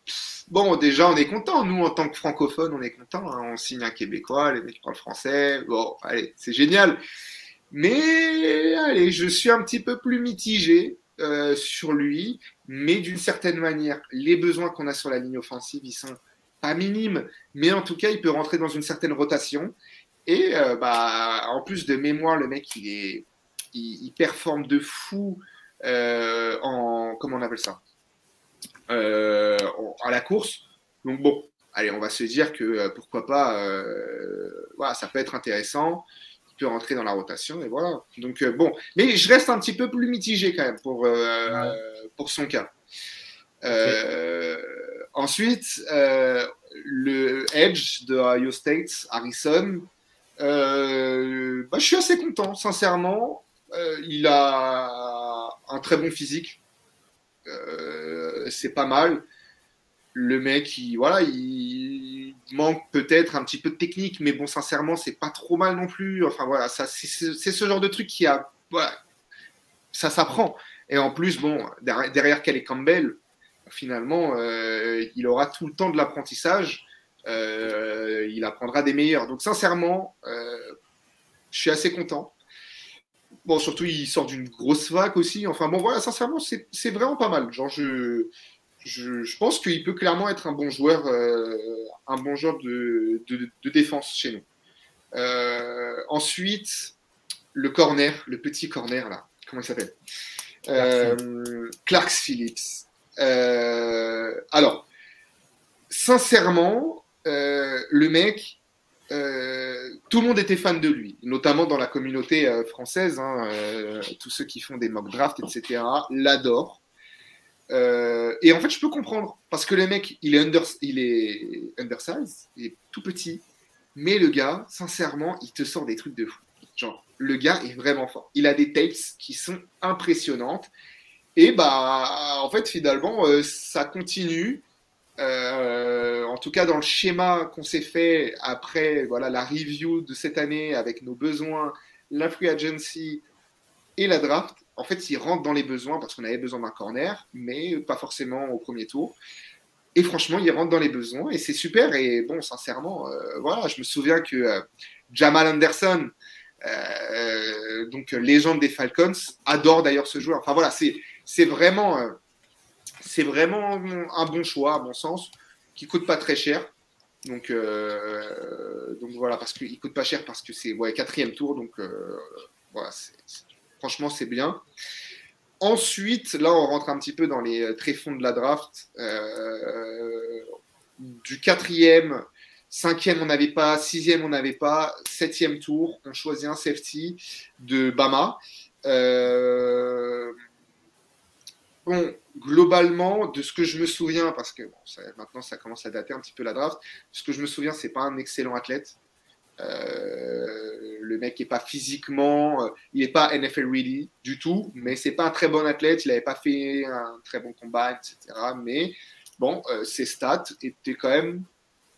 [SPEAKER 3] bon, déjà, on est content. Nous, en tant que francophones, on est content. Hein. On signe un Québécois, les mecs parlent français. Bon, allez, c'est génial. Mais allez, je suis un petit peu plus mitigé euh, sur lui, mais d'une certaine manière, les besoins qu'on a sur la ligne offensive, ils sont pas minimes, mais en tout cas, il peut rentrer dans une certaine rotation. Et euh, bah, en plus de mémoire, le mec, il est, il, performe de fou euh, en, comment on appelle ça, à la course. Donc bon, allez, on va se dire que pourquoi pas, voilà, ça peut être intéressant rentrer dans la rotation et voilà. Donc euh, bon, mais je reste un petit peu plus mitigé quand même pour, euh, pour son cas. Euh, ensuite, le Edge de Ohio State, Harrison, bah, je suis assez content, sincèrement. il a un très bon physique. C'est pas mal. Le mec, il, voilà, il, manque peut-être un petit peu de technique, mais bon, sincèrement, c'est pas trop mal non plus. Enfin voilà, ça, c'est ce genre de truc qui a, voilà, ça s'apprend. Et en plus, bon, derrière, Kelly Campbell, finalement, euh, il aura tout le temps de l'apprentissage. Euh, il apprendra des meilleurs. Donc sincèrement, euh, je suis assez content. Bon, surtout, il sort d'une grosse vague aussi. Enfin bon, voilà, sincèrement, c'est vraiment pas mal. Genre, je, je, pense qu'il peut clairement être un bon joueur, euh, un bon joueur de, défense chez nous. Euh, ensuite, le corner, le petit corner là, comment il s'appelle? Euh, Clarks Phillips. alors, sincèrement, le mec, tout le monde était fan de lui, notamment dans la communauté française. Hein, tous ceux qui font des mock drafts, etc., l'adorent. et en fait, je peux comprendre parce que le mec, il est, under, il est undersize, il est tout petit, mais le gars, sincèrement, il te sort des trucs de fou. Genre, le gars est vraiment fort. Il a des tapes qui sont impressionnantes. Et bah, en fait, finalement, euh, ça continue. Euh, en tout cas, dans le schéma qu'on s'est fait après voilà, la review de cette année avec nos besoins, la free agency et la draft, en fait, il rentre dans les besoins parce qu'on avait besoin d'un corner, mais pas forcément au premier tour. Et franchement, il rentre dans les besoins et c'est super. Et bon, sincèrement, euh, voilà, je me souviens que Jamal Anderson, euh, donc légende des Falcons, adore d'ailleurs ce joueur. Enfin voilà, c'est vraiment euh, c'est vraiment un bon choix à mon sens, qui coûte pas très cher. Donc euh, donc voilà parce qu'il coûte pas cher parce que c'est ouais, quatrième tour donc voilà franchement c'est bien. Ensuite, là, on rentre un petit peu dans les tréfonds de la draft. du quatrième Cinquième, on n'avait pas. Sixième, on n'avait pas. Septième tour, on choisit un safety de Bama. Euh, bon, globalement, de ce que je me souviens, parce que maintenant ça commence à dater un petit peu la draft, ce que je me souviens, c'est pas un excellent athlète. Euh, le mec n'est pas physiquement, euh, il n'est pas NFL ready du tout, mais c'est pas un très bon athlète. Il n'avait pas fait un très bon combat, etc. Mais bon, ses stats étaient quand même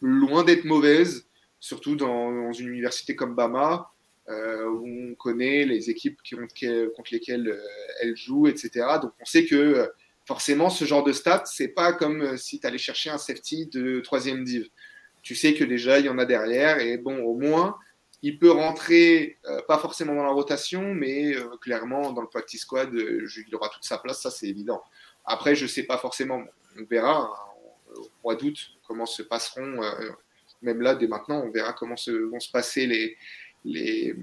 [SPEAKER 3] loin d'être mauvaise, surtout dans, une université comme Bama, euh, où on connaît les équipes qui, contre lesquelles euh, elle joue, etc. Donc on sait que euh, forcément, ce genre de stats, c'est pas comme si tu allais chercher un safety de troisième div. Tu sais que déjà, il y en a derrière, et bon, au moins, il peut rentrer, pas forcément dans la rotation, mais clairement dans le practice squad, il aura toute sa place, ça c'est évident. Après, je sais pas forcément, on verra hein, au mois d'août comment se passeront, euh, même là, dès maintenant, on verra comment se, vont se passer les, les,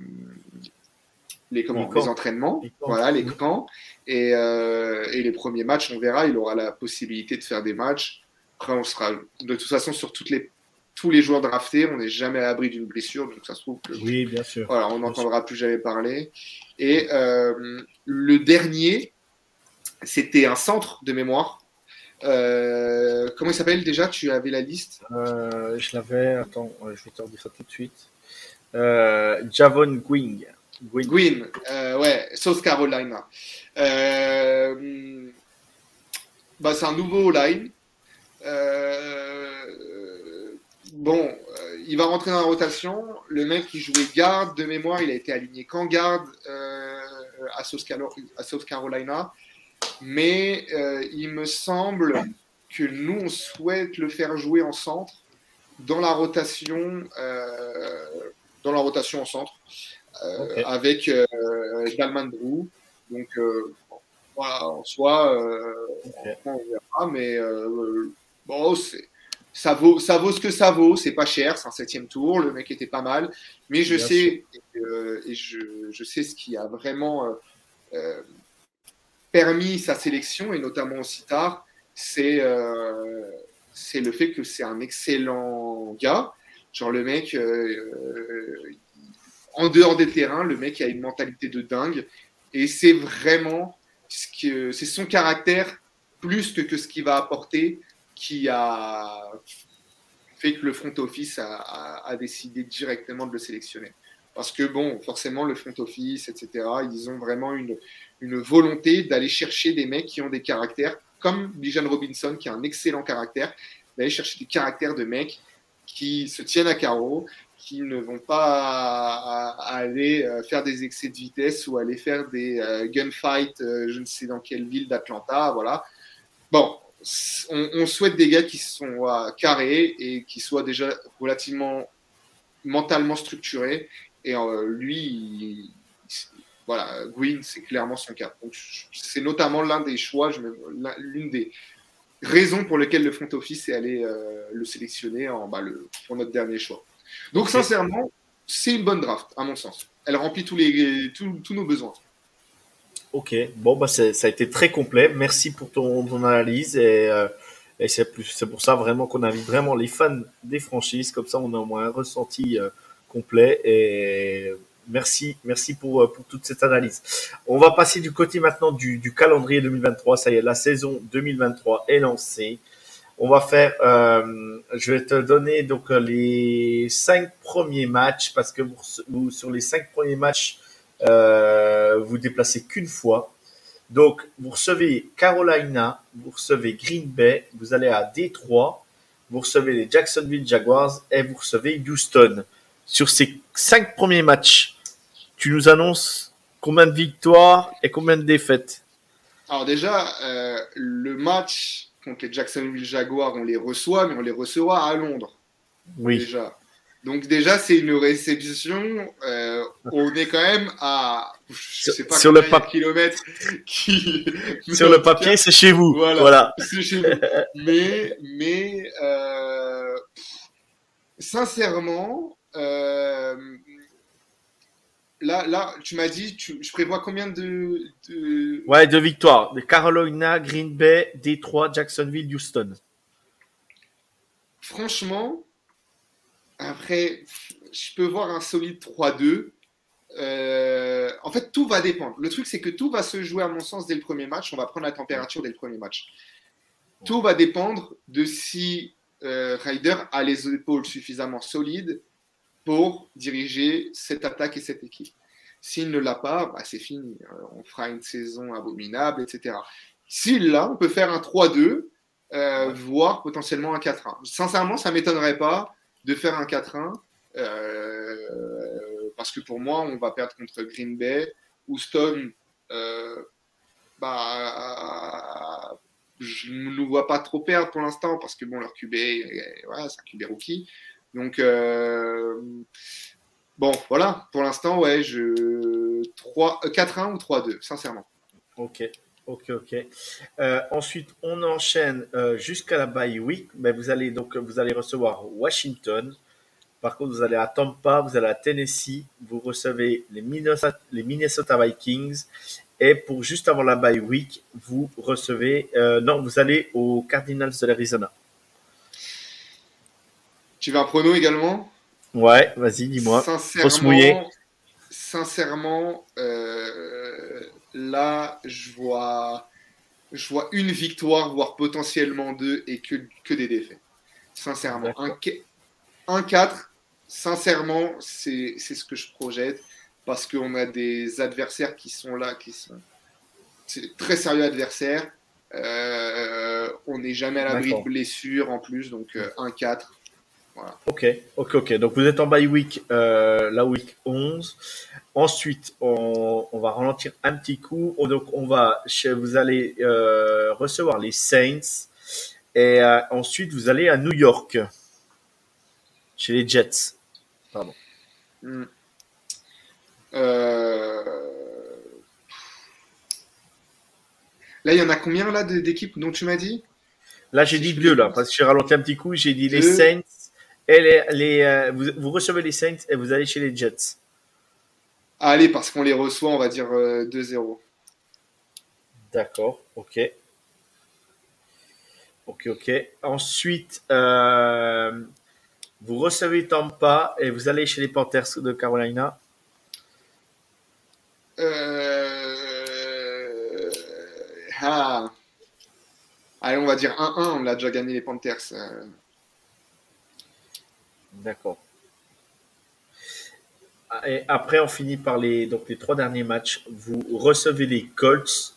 [SPEAKER 3] les, comment, les, entraînements, les voilà, les camps. Et, euh, et, les premiers matchs, on verra, il aura la possibilité de faire des matchs. Après, on sera de toute façon sur toutes les, tous les joueurs draftés, on n'est jamais à l'abri d'une blessure, donc ça se trouve que.
[SPEAKER 1] Oui, bien sûr.
[SPEAKER 3] Voilà, on n'entendra plus jamais parler. Et euh, le dernier, c'était un centre de mémoire euh, comment il s'appelle déjà? Tu avais la liste?
[SPEAKER 1] Je l'avais. Attends, je vais te dire ça tout de suite. Javon Gwing.
[SPEAKER 3] Gwyn, ouais, South Carolina. bah, c'est un nouveau line. bon, il va rentrer dans la rotation. Le mec qui jouait garde de mémoire, il a été aligné qu'en garde à South Carolina mais euh, il me semble que nous, on souhaite le faire jouer en centre dans la rotation, euh, dans la rotation en centre, euh, avec Dalman Drew. Donc, voilà, en soi, on verra, mais bon, ça vaut, ça vaut ce que ça vaut, c'est pas cher, c'est un septième tour, le mec était pas mal, mais je sais, et, je, je, sais ce qui a vraiment permis sa sélection, et notamment aussi tard, c'est euh, le fait que c'est un excellent gars. Genre le mec, euh, euh, en dehors des terrains, le mec a une mentalité de dingue. Et c'est vraiment ce que c'est son caractère plus que, que ce qu'il va apporter qui a fait que le front office a, décidé directement de le sélectionner. Parce que bon, forcément, le front office, etc., ils ont vraiment une, une volonté d'aller chercher des mecs qui ont des caractères, comme Bijan Robinson, qui a un excellent caractère, d'aller chercher des caractères de mecs qui se tiennent à carreau, qui ne vont pas aller euh, faire des excès de vitesse ou aller faire des euh, gunfights, euh, je ne sais dans quelle ville d'Atlanta, voilà. Bon, on, souhaite des gars qui sont carrés et qui soient déjà relativement mentalement structurés. Et lui, voilà, Gwyn, c'est clairement son cas. c'est notamment l'un des choix, l'une des raisons pour lesquelles le front office est allé le sélectionner en, bah, le, pour notre dernier choix. Donc, sincèrement, c'est une bonne draft, à mon sens. Elle remplit tous, les, tous, nos besoins.
[SPEAKER 1] Ok, bon, bah, ça a été très complet. Merci pour ton, analyse et, euh,
[SPEAKER 2] Et c'est plus, c'est pour ça vraiment qu'on invite vraiment les fans des franchises. Comme ça, on a au moins un ressenti euh, complet. Et merci, merci pour, euh, pour toute cette analyse. On va passer du côté maintenant du, du calendrier 2023. Ça y est, la saison 2023 est lancée. On va faire, euh, je vais te donner donc les cinq premiers matchs parce que sur les cinq premiers matchs, euh, vous déplacez qu'une fois. Donc, vous recevez Carolina, vous recevez Green Bay, vous allez à Détroit, vous recevez les Jacksonville Jaguars et vous recevez Houston. Sur ces cinq premiers matchs, tu nous annonces combien de victoires et combien de défaites?
[SPEAKER 3] Alors déjà, euh, le match contre les Jacksonville Jaguars, on les reçoit, mais on les recevra à Londres.
[SPEAKER 2] Oui.
[SPEAKER 3] Déjà. Donc déjà, c'est une réception. Euh, on est quand même à je sais pas
[SPEAKER 2] sur le papier
[SPEAKER 3] kilomètres qui
[SPEAKER 2] sur le papier, c'est chez vous.
[SPEAKER 3] Voilà,
[SPEAKER 2] Voilà.
[SPEAKER 3] c'est chez vous. Mais mais euh, sincèrement, euh, là là, tu m'as dit, tu, je prévois combien de, de...
[SPEAKER 2] Ouais, deux victoires. De Carolina, Green Bay, Détroit, Jacksonville, Houston.
[SPEAKER 3] Franchement, après, je peux voir un solide 3-2. Euh, en fait, tout va dépendre. Le truc, c'est que tout va se jouer, à mon sens, dès le premier match. On va prendre la température dès le premier match. Tout va dépendre de si euh, Ryder a les épaules suffisamment solides pour diriger cette attaque et cette équipe. S'il ne l'a pas, bah, c'est fini. Euh, On fera une saison abominable, etc. S'il l'a, on peut faire un 3-2, euh, voire potentiellement un 4-1. Sincèrement, ça ne m'étonnerait pas de faire un 4-1. Euh, parce que pour moi, on va perdre contre Green Bay. Houston, euh, bah, je ne nous vois pas trop perdre pour l'instant parce que bon, leur QB, voilà, c'est un QB rookie. Donc, euh, bon, voilà, pour l'instant, ouais, je 3, 4-1 ou 3-2, sincèrement.
[SPEAKER 2] Ok. Ok, ok. Euh, ensuite, on enchaîne euh, jusqu'à la bye week. Mais vous allez donc vous allez recevoir Washington. Par contre, vous allez à Tampa, vous allez à Tennessee, vous recevez les Minnesota, les Minnesota Vikings. Et pour juste avant la bye week, vous recevez euh, non, vous allez aux Cardinals de l'Arizona.
[SPEAKER 3] J'y vais un prono également.
[SPEAKER 2] Ouais, vas-y, dis-moi.
[SPEAKER 3] Sincèrement, euh, là, je vois, je vois une victoire, voire potentiellement deux, et que, que des défaites. Sincèrement. Un, un 4, sincèrement, c'est ce que je projette, parce qu'on a des adversaires qui sont là, qui sont très sérieux adversaires. Euh, on n'est jamais à l'abri de blessures en plus, donc euh, 1-4,
[SPEAKER 2] Ok, ok, ok. Donc vous êtes en bye week, euh, la week 11. Ensuite, on, va ralentir un petit coup. Donc on va, vous allez euh, recevoir les Saints et euh, ensuite vous allez à New York chez les Jets. Pardon.
[SPEAKER 3] Hmm. Euh, là, il y en a combien d'équipes dont tu m'as dit?
[SPEAKER 2] Là, j'ai dit deux là parce que j'ai ralenti un petit coup. J'ai dit les Saints et les, les euh, vous, vous recevez les Saints et vous allez chez les Jets.
[SPEAKER 3] Allez, parce qu'on les reçoit, on va dire euh, 2-0.
[SPEAKER 2] D'accord, ok. Ok, ok. Ensuite, euh, vous recevez Tampa et vous allez chez les Panthers de Carolina.
[SPEAKER 3] Euh... Ah. Allez, on va dire 1-1, on l'a déjà gagné les Panthers.
[SPEAKER 2] D'accord. Et après, on finit par les, donc les trois derniers matchs. Vous recevez les Colts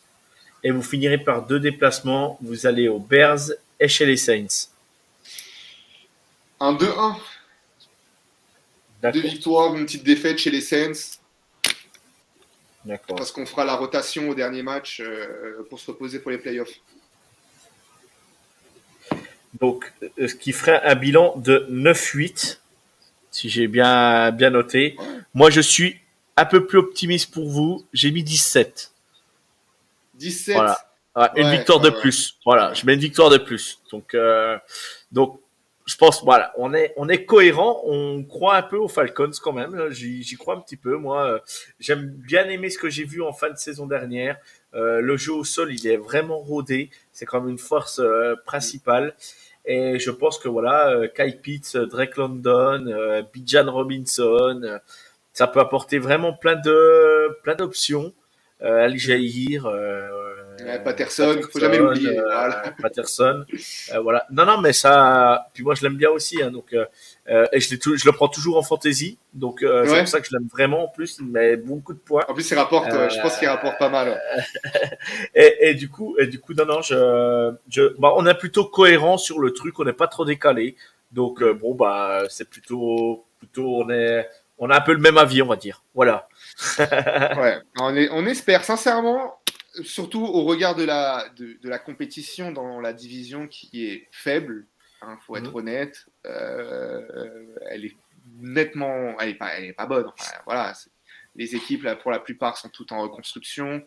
[SPEAKER 2] et vous finirez par deux déplacements. Vous allez aux Bears et chez les Saints.
[SPEAKER 3] Un 2-1, deux victoires, une petite défaite chez les Saints,
[SPEAKER 2] D'accord.
[SPEAKER 3] parce qu'on fera la rotation au dernier match euh, pour se reposer pour les playoffs.
[SPEAKER 2] Donc, euh, ce qui ferait un bilan de 9-8, si j'ai bien, bien noté. Moi, je suis un peu plus optimiste pour vous. J'ai mis 17.
[SPEAKER 3] 17,
[SPEAKER 2] Voilà. Ah, une
[SPEAKER 3] Ouais,
[SPEAKER 2] victoire de
[SPEAKER 3] ouais,
[SPEAKER 2] plus. Voilà, je mets une victoire de plus. Donc, euh, donc, je pense, voilà, on est, on est cohérent. On croit un peu aux Falcons quand même. J'y j'y crois un petit peu. Moi, euh, j'aime bien aimer ce que j'ai vu en fin de saison dernière. le jeu au sol, il est vraiment rodé. C'est quand même une force principale. Et je pense que voilà, Kai Pitts, Drake London, Bijan Robinson, ça peut apporter vraiment plein de plein d'options. Ali Jair,
[SPEAKER 3] euh, Patterson, faut jamais l'oublier.
[SPEAKER 2] Euh, Patterson, euh, voilà. Non, non, mais ça. Puis moi, je l'aime bien aussi. Hein, donc, et je, je, le prends toujours en fantasy. Donc, c'est pour ça que je l'aime vraiment. En plus, il met beaucoup de points.
[SPEAKER 3] En plus, il rapporte. je pense qu'il rapporte pas mal.
[SPEAKER 2] et, et, du coup, et du coup, non, non, je, je, bah, on est plutôt cohérent sur le truc. On n'est pas trop décalé. Donc, bon, bah, c'est plutôt, plutôt, on est, on a un peu le même avis, on va dire. Voilà.
[SPEAKER 3] ouais. On, est, on espère sincèrement surtout au regard de la, de, la compétition dans la division qui est faible, il hein, faut être mhm. honnête, euh, elle est nettement, elle est pas, elle est pas bonne. voilà, les équipes là, pour la plupart sont toutes en reconstruction.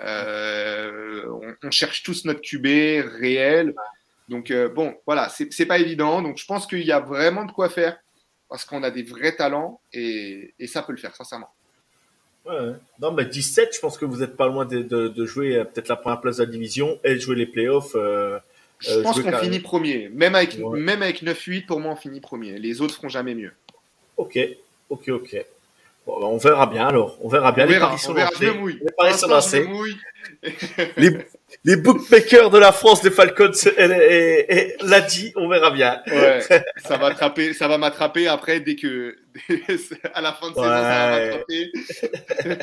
[SPEAKER 3] Euh, on, cherche tous notre QB réel. Donc euh, bon, voilà, c'est pas évident. Donc je pense qu'il y a vraiment de quoi faire parce qu'on a des vrais talents et, et ça peut le faire, sincèrement.
[SPEAKER 2] Non, mais 17, je pense que vous n'êtes pas loin de, de, jouer euh, peut-être la première place de la division et de jouer les playoffs. Euh,
[SPEAKER 3] je euh, pense qu'on finit premier. Même avec, même avec 9-8, pour moi, on finit premier. Les autres feront jamais mieux.
[SPEAKER 2] Ok, ok, ok. Bon, on verra bien alors. On verra bien.
[SPEAKER 3] On les verra, on verra,
[SPEAKER 2] Les paris sont lancés. les, les bookmakers de la France des Falcons l'a dit, on verra bien.
[SPEAKER 3] Ouais, ça va attraper, ça va m'attraper après dès que à la fin de saison ça va m'attraper.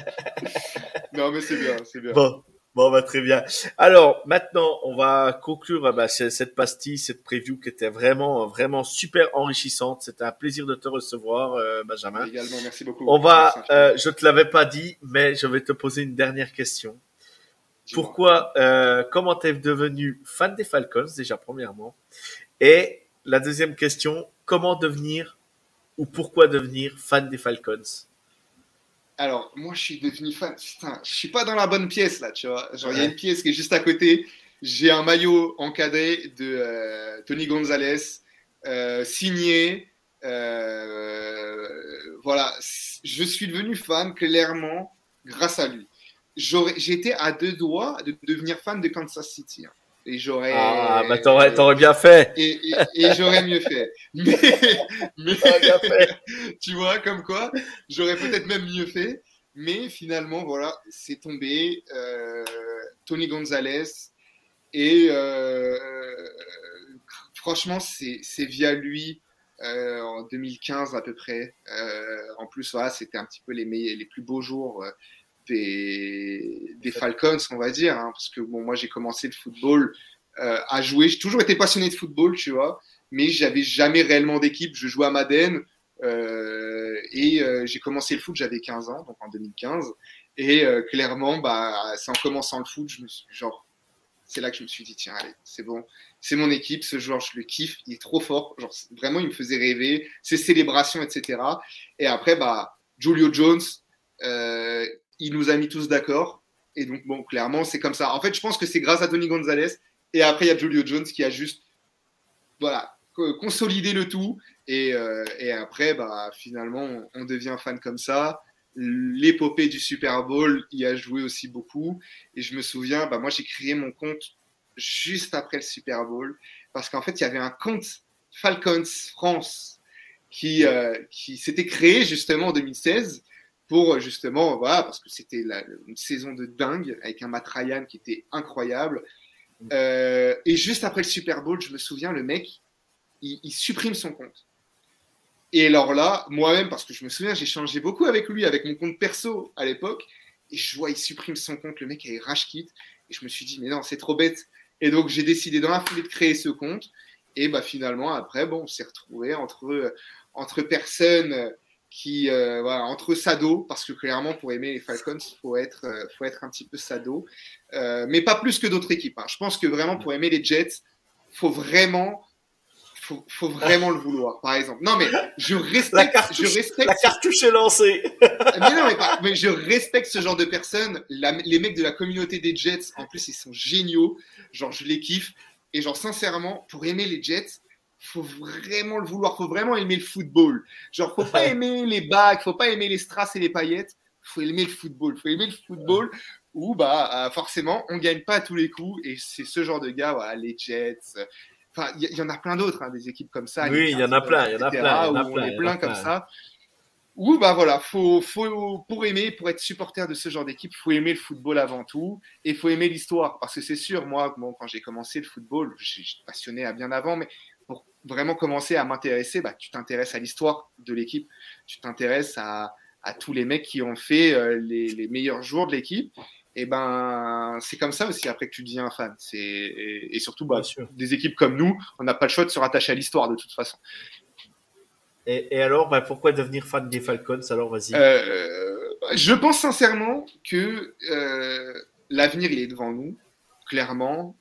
[SPEAKER 3] non mais c'est bien, c'est bien.
[SPEAKER 2] Bon. Bon, bah, très bien. Alors, maintenant, on va conclure bah, cette pastille, cette preview qui était vraiment, vraiment super enrichissante. C'était un plaisir de te recevoir, euh, Benjamin.
[SPEAKER 3] Également, merci beaucoup.
[SPEAKER 2] On va, euh, je te l'avais pas dit, mais je vais te poser une dernière question. Pourquoi, euh, comment t'es devenu fan des Falcons déjà premièrement, et la deuxième question, comment devenir ou pourquoi devenir fan des Falcons?
[SPEAKER 3] Alors moi je suis devenu fan, putain, je suis pas dans la bonne pièce là, tu vois. Genre il y a une pièce qui est juste à côté. J'ai un maillot encadré de euh, Tony Gonzalez, euh, signé. Euh, voilà, je suis devenu fan clairement grâce à lui j'étais à deux doigts de devenir fan de Kansas City. Hein. Et j'aurais.
[SPEAKER 2] Ah, bah t'aurais, t'aurais bien fait.
[SPEAKER 3] Et, et, j'aurais mieux fait. Mais, mais bien fait. tu vois, comme quoi, j'aurais peut-être même mieux fait. Mais finalement, voilà, c'est tombé. Euh, Tony Gonzalez. Et euh, franchement, c'est, c'est via lui. Euh, en 2015 à peu près. Euh, en plus, voilà, c'était un petit peu les, meilleurs, les plus beaux jours euh, des, Falcons, on va dire, hein, parce que bon, moi j'ai commencé le football euh, à jouer. J'ai toujours été passionné de football, tu vois, mais j'avais jamais réellement d'équipe. Je jouais à Madden euh, et euh, j'ai commencé le foot, j'avais 15 ans, donc en 2015. Et euh, clairement, bah, c'est en commençant le foot, je me suis, genre, c'est là que je me suis dit, tiens, allez, c'est bon, c'est mon équipe, ce joueur, je le kiffe, il est trop fort. Genre, vraiment, il me faisait rêver, ses célébrations, etc. Et après, bah, Julio Jones, euh, il nous a mis tous d'accord. Et donc, bon, clairement, c'est comme ça. En fait, je pense que c'est grâce à Tony Gonzalez. Et après, il y a Julio Jones qui a juste, voilà, consolidé le tout. Et, euh, et après, bah, finalement, on devient fan comme ça. L'épopée du Super Bowl y a joué aussi beaucoup. Et je me souviens, bah, moi, j'ai créé mon compte juste après le Super Bowl. Parce qu'en fait, il y avait un compte Falcons France qui, euh, qui s'était créé justement en 2016 pour justement, voilà, parce que c'était une saison de dingue avec un Matt Ryan qui était incroyable. Euh, et juste après le Super Bowl, je me souviens, le mec, il, supprime son compte. Et alors là, moi-même, parce que je me souviens, j'ai changé beaucoup avec lui, avec mon compte perso à l'époque, et je vois, il supprime son compte, le mec avait rage kit, et je me suis dit, mais non, c'est trop bête. Et donc, j'ai décidé dans la foulée de créer ce compte, et bah finalement, après, bon, on s'est retrouvé entre, entre personnes qui euh, voilà, entre sado parce que clairement pour aimer les Falcons faut être euh, faut être un petit peu sado. Euh, mais pas plus que d'autres équipes hein. je pense que vraiment pour aimer les Jets faut vraiment faut, faut vraiment le vouloir par exemple. Non mais je respecte la
[SPEAKER 2] cartouche,
[SPEAKER 3] je respecte
[SPEAKER 2] la cartouche est lancée.
[SPEAKER 3] Mais non mais, pas, mais, je respecte ce genre de personnes. Les mecs de la communauté des Jets en plus ils sont géniaux. Genre je les kiffe. Et genre sincèrement pour aimer les Jets faut vraiment le vouloir, faut vraiment aimer le football. Genre, faut pas aimer les bagues, faut pas aimer les strass et les paillettes, faut aimer le football. Faut aimer le football où bah forcément on gagne pas à tous les coups et c'est ce genre de gars, voilà, les Jets. Enfin, il y, en a plein d'autres, hein, des équipes comme ça.
[SPEAKER 2] Oui, il y en a plein, il y en a plein,
[SPEAKER 3] où on est plein comme ça. Ou bah voilà, faut, faut, pour aimer, pour être supporter de ce genre d'équipe, faut aimer le football avant tout et faut aimer l'histoire. Parce que c'est sûr, moi, bon, quand j'ai commencé le football, j'étais passionné à bien avant, mais vraiment commencer à m'intéresser, bah, tu t'intéresses à l'histoire de l'équipe, tu t'intéresses à, à, tous les mecs qui ont fait euh, les, les, meilleurs jours de l'équipe. Et ben, c'est comme ça aussi après que tu deviens un fan. C'est et, surtout bah, des équipes comme nous, on n'a pas le choix de se rattacher à l'histoire de toute façon.
[SPEAKER 2] Et, alors, bah, pourquoi devenir fan des Falcons? Alors, vas-y.
[SPEAKER 3] Euh, je pense sincèrement que euh, l'avenir, il est devant nous, clairement.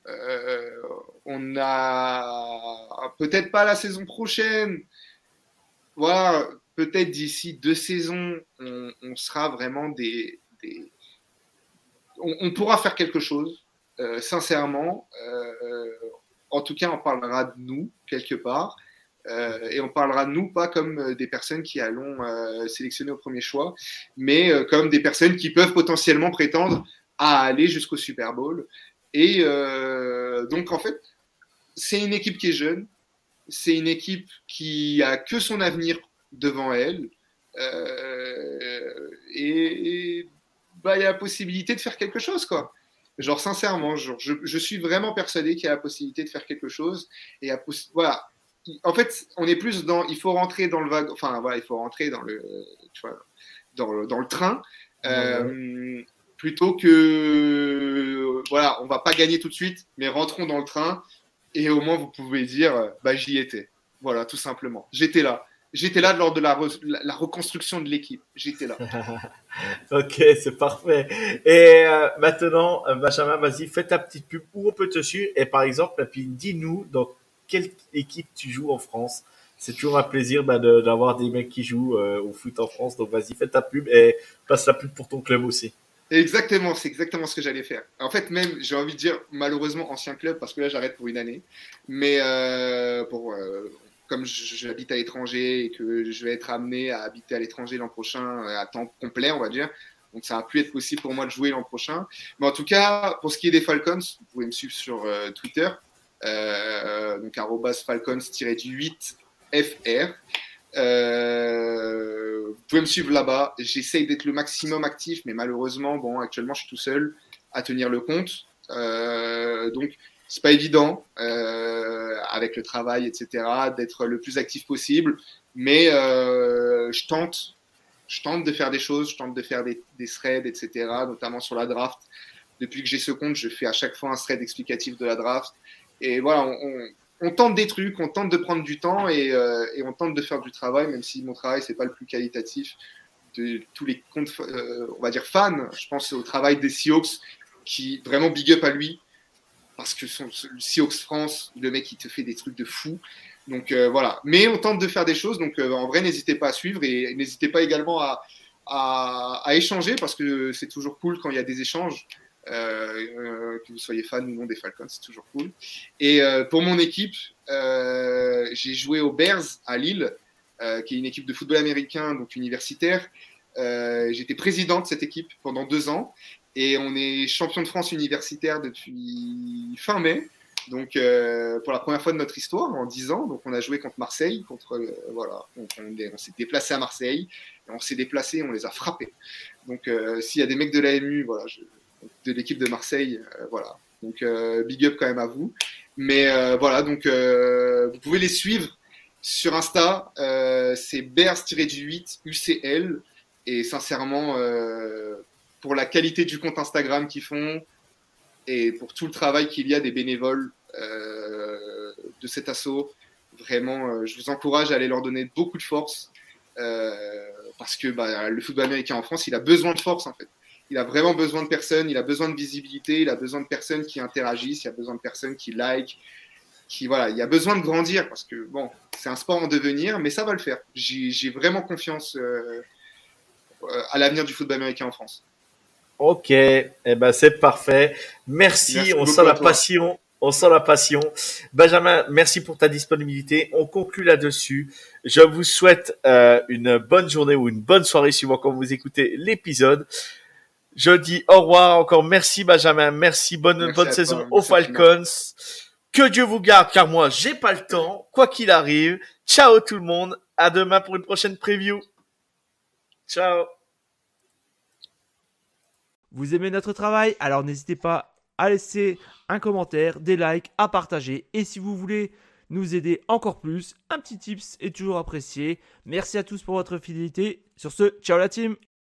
[SPEAKER 3] Euh, on a peut-être pas la saison prochaine, voilà, peut-être d'ici deux saisons, on, sera vraiment des. On, pourra faire quelque chose, sincèrement. en tout cas, on parlera de nous, quelque part. Euh, et on parlera de nous pas comme euh, des personnes qui allons euh, sélectionner au premier choix, mais comme des personnes qui peuvent potentiellement prétendre à aller jusqu'au Super Bowl. Et donc en fait, c'est une équipe qui est jeune, c'est une équipe qui a que son avenir devant elle, et bah il y a la possibilité de faire quelque chose quoi. Genre sincèrement, je, je, suis vraiment persuadé qu'il y a la possibilité de faire quelque chose et à, voilà. En fait, on est plus dans, il faut rentrer dans le wagon, enfin voilà, il faut rentrer dans le, tu vois, dans le, dans le train, euh, plutôt que, voilà, on va pas gagner tout de suite, mais rentrons dans le train et au moins vous pouvez dire, bah j'y étais, voilà, tout simplement, j'étais là. J'étais là lors de la, la, reconstruction de l'équipe. J'étais là.
[SPEAKER 2] ok, c'est parfait. Et euh, maintenant, euh, Benjamin, vas-y, fais ta petite pub où on peut te suivre? Et par exemple, puis dis-nous donc quelle équipe tu joues en France. C'est toujours un plaisir bah, d'avoir des mecs qui jouent euh, au foot en France. Donc vas-y, fais ta pub et passe la pub pour ton club aussi.
[SPEAKER 3] Exactement, c'est exactement ce que j'allais faire. En fait, même, j'ai envie de dire, malheureusement, ancien club, parce que là, j'arrête pour une année. Mais euh, pour, euh, comme j'habite à l'étranger et que je vais être amené à habiter à l'étranger l'an prochain à temps complet, on va dire, donc ça va plus être possible pour moi de jouer l'an prochain. Mais en tout cas, pour ce qui est des Falcons, vous pouvez me suivre sur Twitter, euh, donc falcons-8 fr. Euh, vous pouvez me suivre là-bas. J'essaye d'être le maximum actif, mais malheureusement, bon, actuellement, je suis tout seul à tenir le compte. Euh, donc, c'est pas évident avec le travail, etc., d'être le plus actif possible. Mais je tente, je tente de faire des choses, je tente de faire des, des threads, etc., notamment sur la draft. Depuis que j'ai ce compte, je fais à chaque fois un thread explicatif de la draft. Et voilà, on, tente des trucs, on tente de prendre du temps euh, et, on tente de faire du travail, même si mon travail, c'est pas le plus qualitatif de tous les comptes, euh, on va dire fans. Je pense au travail des Seahawks qui vraiment big up à lui parce que son, le Seahawks France, le mec, il te fait des trucs de fou. Donc euh, voilà. Mais on tente de faire des choses. Donc en vrai, n'hésitez pas à suivre et n'hésitez pas également à, échanger parce que c'est toujours cool quand il y a des échanges. Euh, que vous soyez fan ou non des Falcons, c'est toujours cool. Et euh, pour mon équipe, euh, j'ai joué aux Bears à Lille, qui est une équipe de football américain, donc universitaire. J'étais président de cette équipe pendant deux ans et on est champion de France universitaire depuis fin mai. Donc, pour la première fois de notre histoire, en 10 ans, donc on a joué contre Marseille, contre voilà, on, s'est déplacé à Marseille, on s'est déplacé, on les a frappés. Donc, s'il y a des mecs de l'AMU, voilà, je, de l'équipe de Marseille. Euh, voilà. Donc euh, big up quand même à vous. Mais euh, voilà, donc vous pouvez les suivre sur Insta. c'est Bears-8 UCL. Et sincèrement, pour la qualité du compte Instagram qu'ils font et pour tout le travail qu'il y a des bénévoles de cet assaut, vraiment, je vous encourage à aller leur donner beaucoup de force. parce que bah, le football américain en France, il a besoin de force en fait il a vraiment besoin de personnes, il a besoin de visibilité, il a besoin de personnes qui interagissent, il a besoin de personnes qui like, qui voilà, il a besoin de grandir parce que bon, c'est un sport en devenir, mais ça va le faire. J'ai vraiment confiance euh, euh, à l'avenir du football américain en France.
[SPEAKER 2] Ok, eh ben c'est parfait. Merci, on sent la passion. On sent la passion. Benjamin, merci pour ta disponibilité. On conclut là-dessus. Je vous souhaite euh, une bonne journée ou une bonne soirée suivant quand vous écoutez l'épisode. Je dis au revoir encore. Merci Benjamin. Merci. Bonne,
[SPEAKER 3] Merci
[SPEAKER 2] bonne saison
[SPEAKER 3] toi.
[SPEAKER 2] aux. Falcons. Que Dieu vous garde car moi j'ai pas le temps. Quoi qu'il arrive. Ciao tout le monde. À demain pour une prochaine preview. Ciao.
[SPEAKER 1] Vous aimez notre travail? Alors n'hésitez pas à laisser un commentaire, des likes, à partager. Et si vous voulez nous aider encore plus, un petit tips est toujours apprécié. Merci à tous pour votre fidélité. Sur ce, ciao la team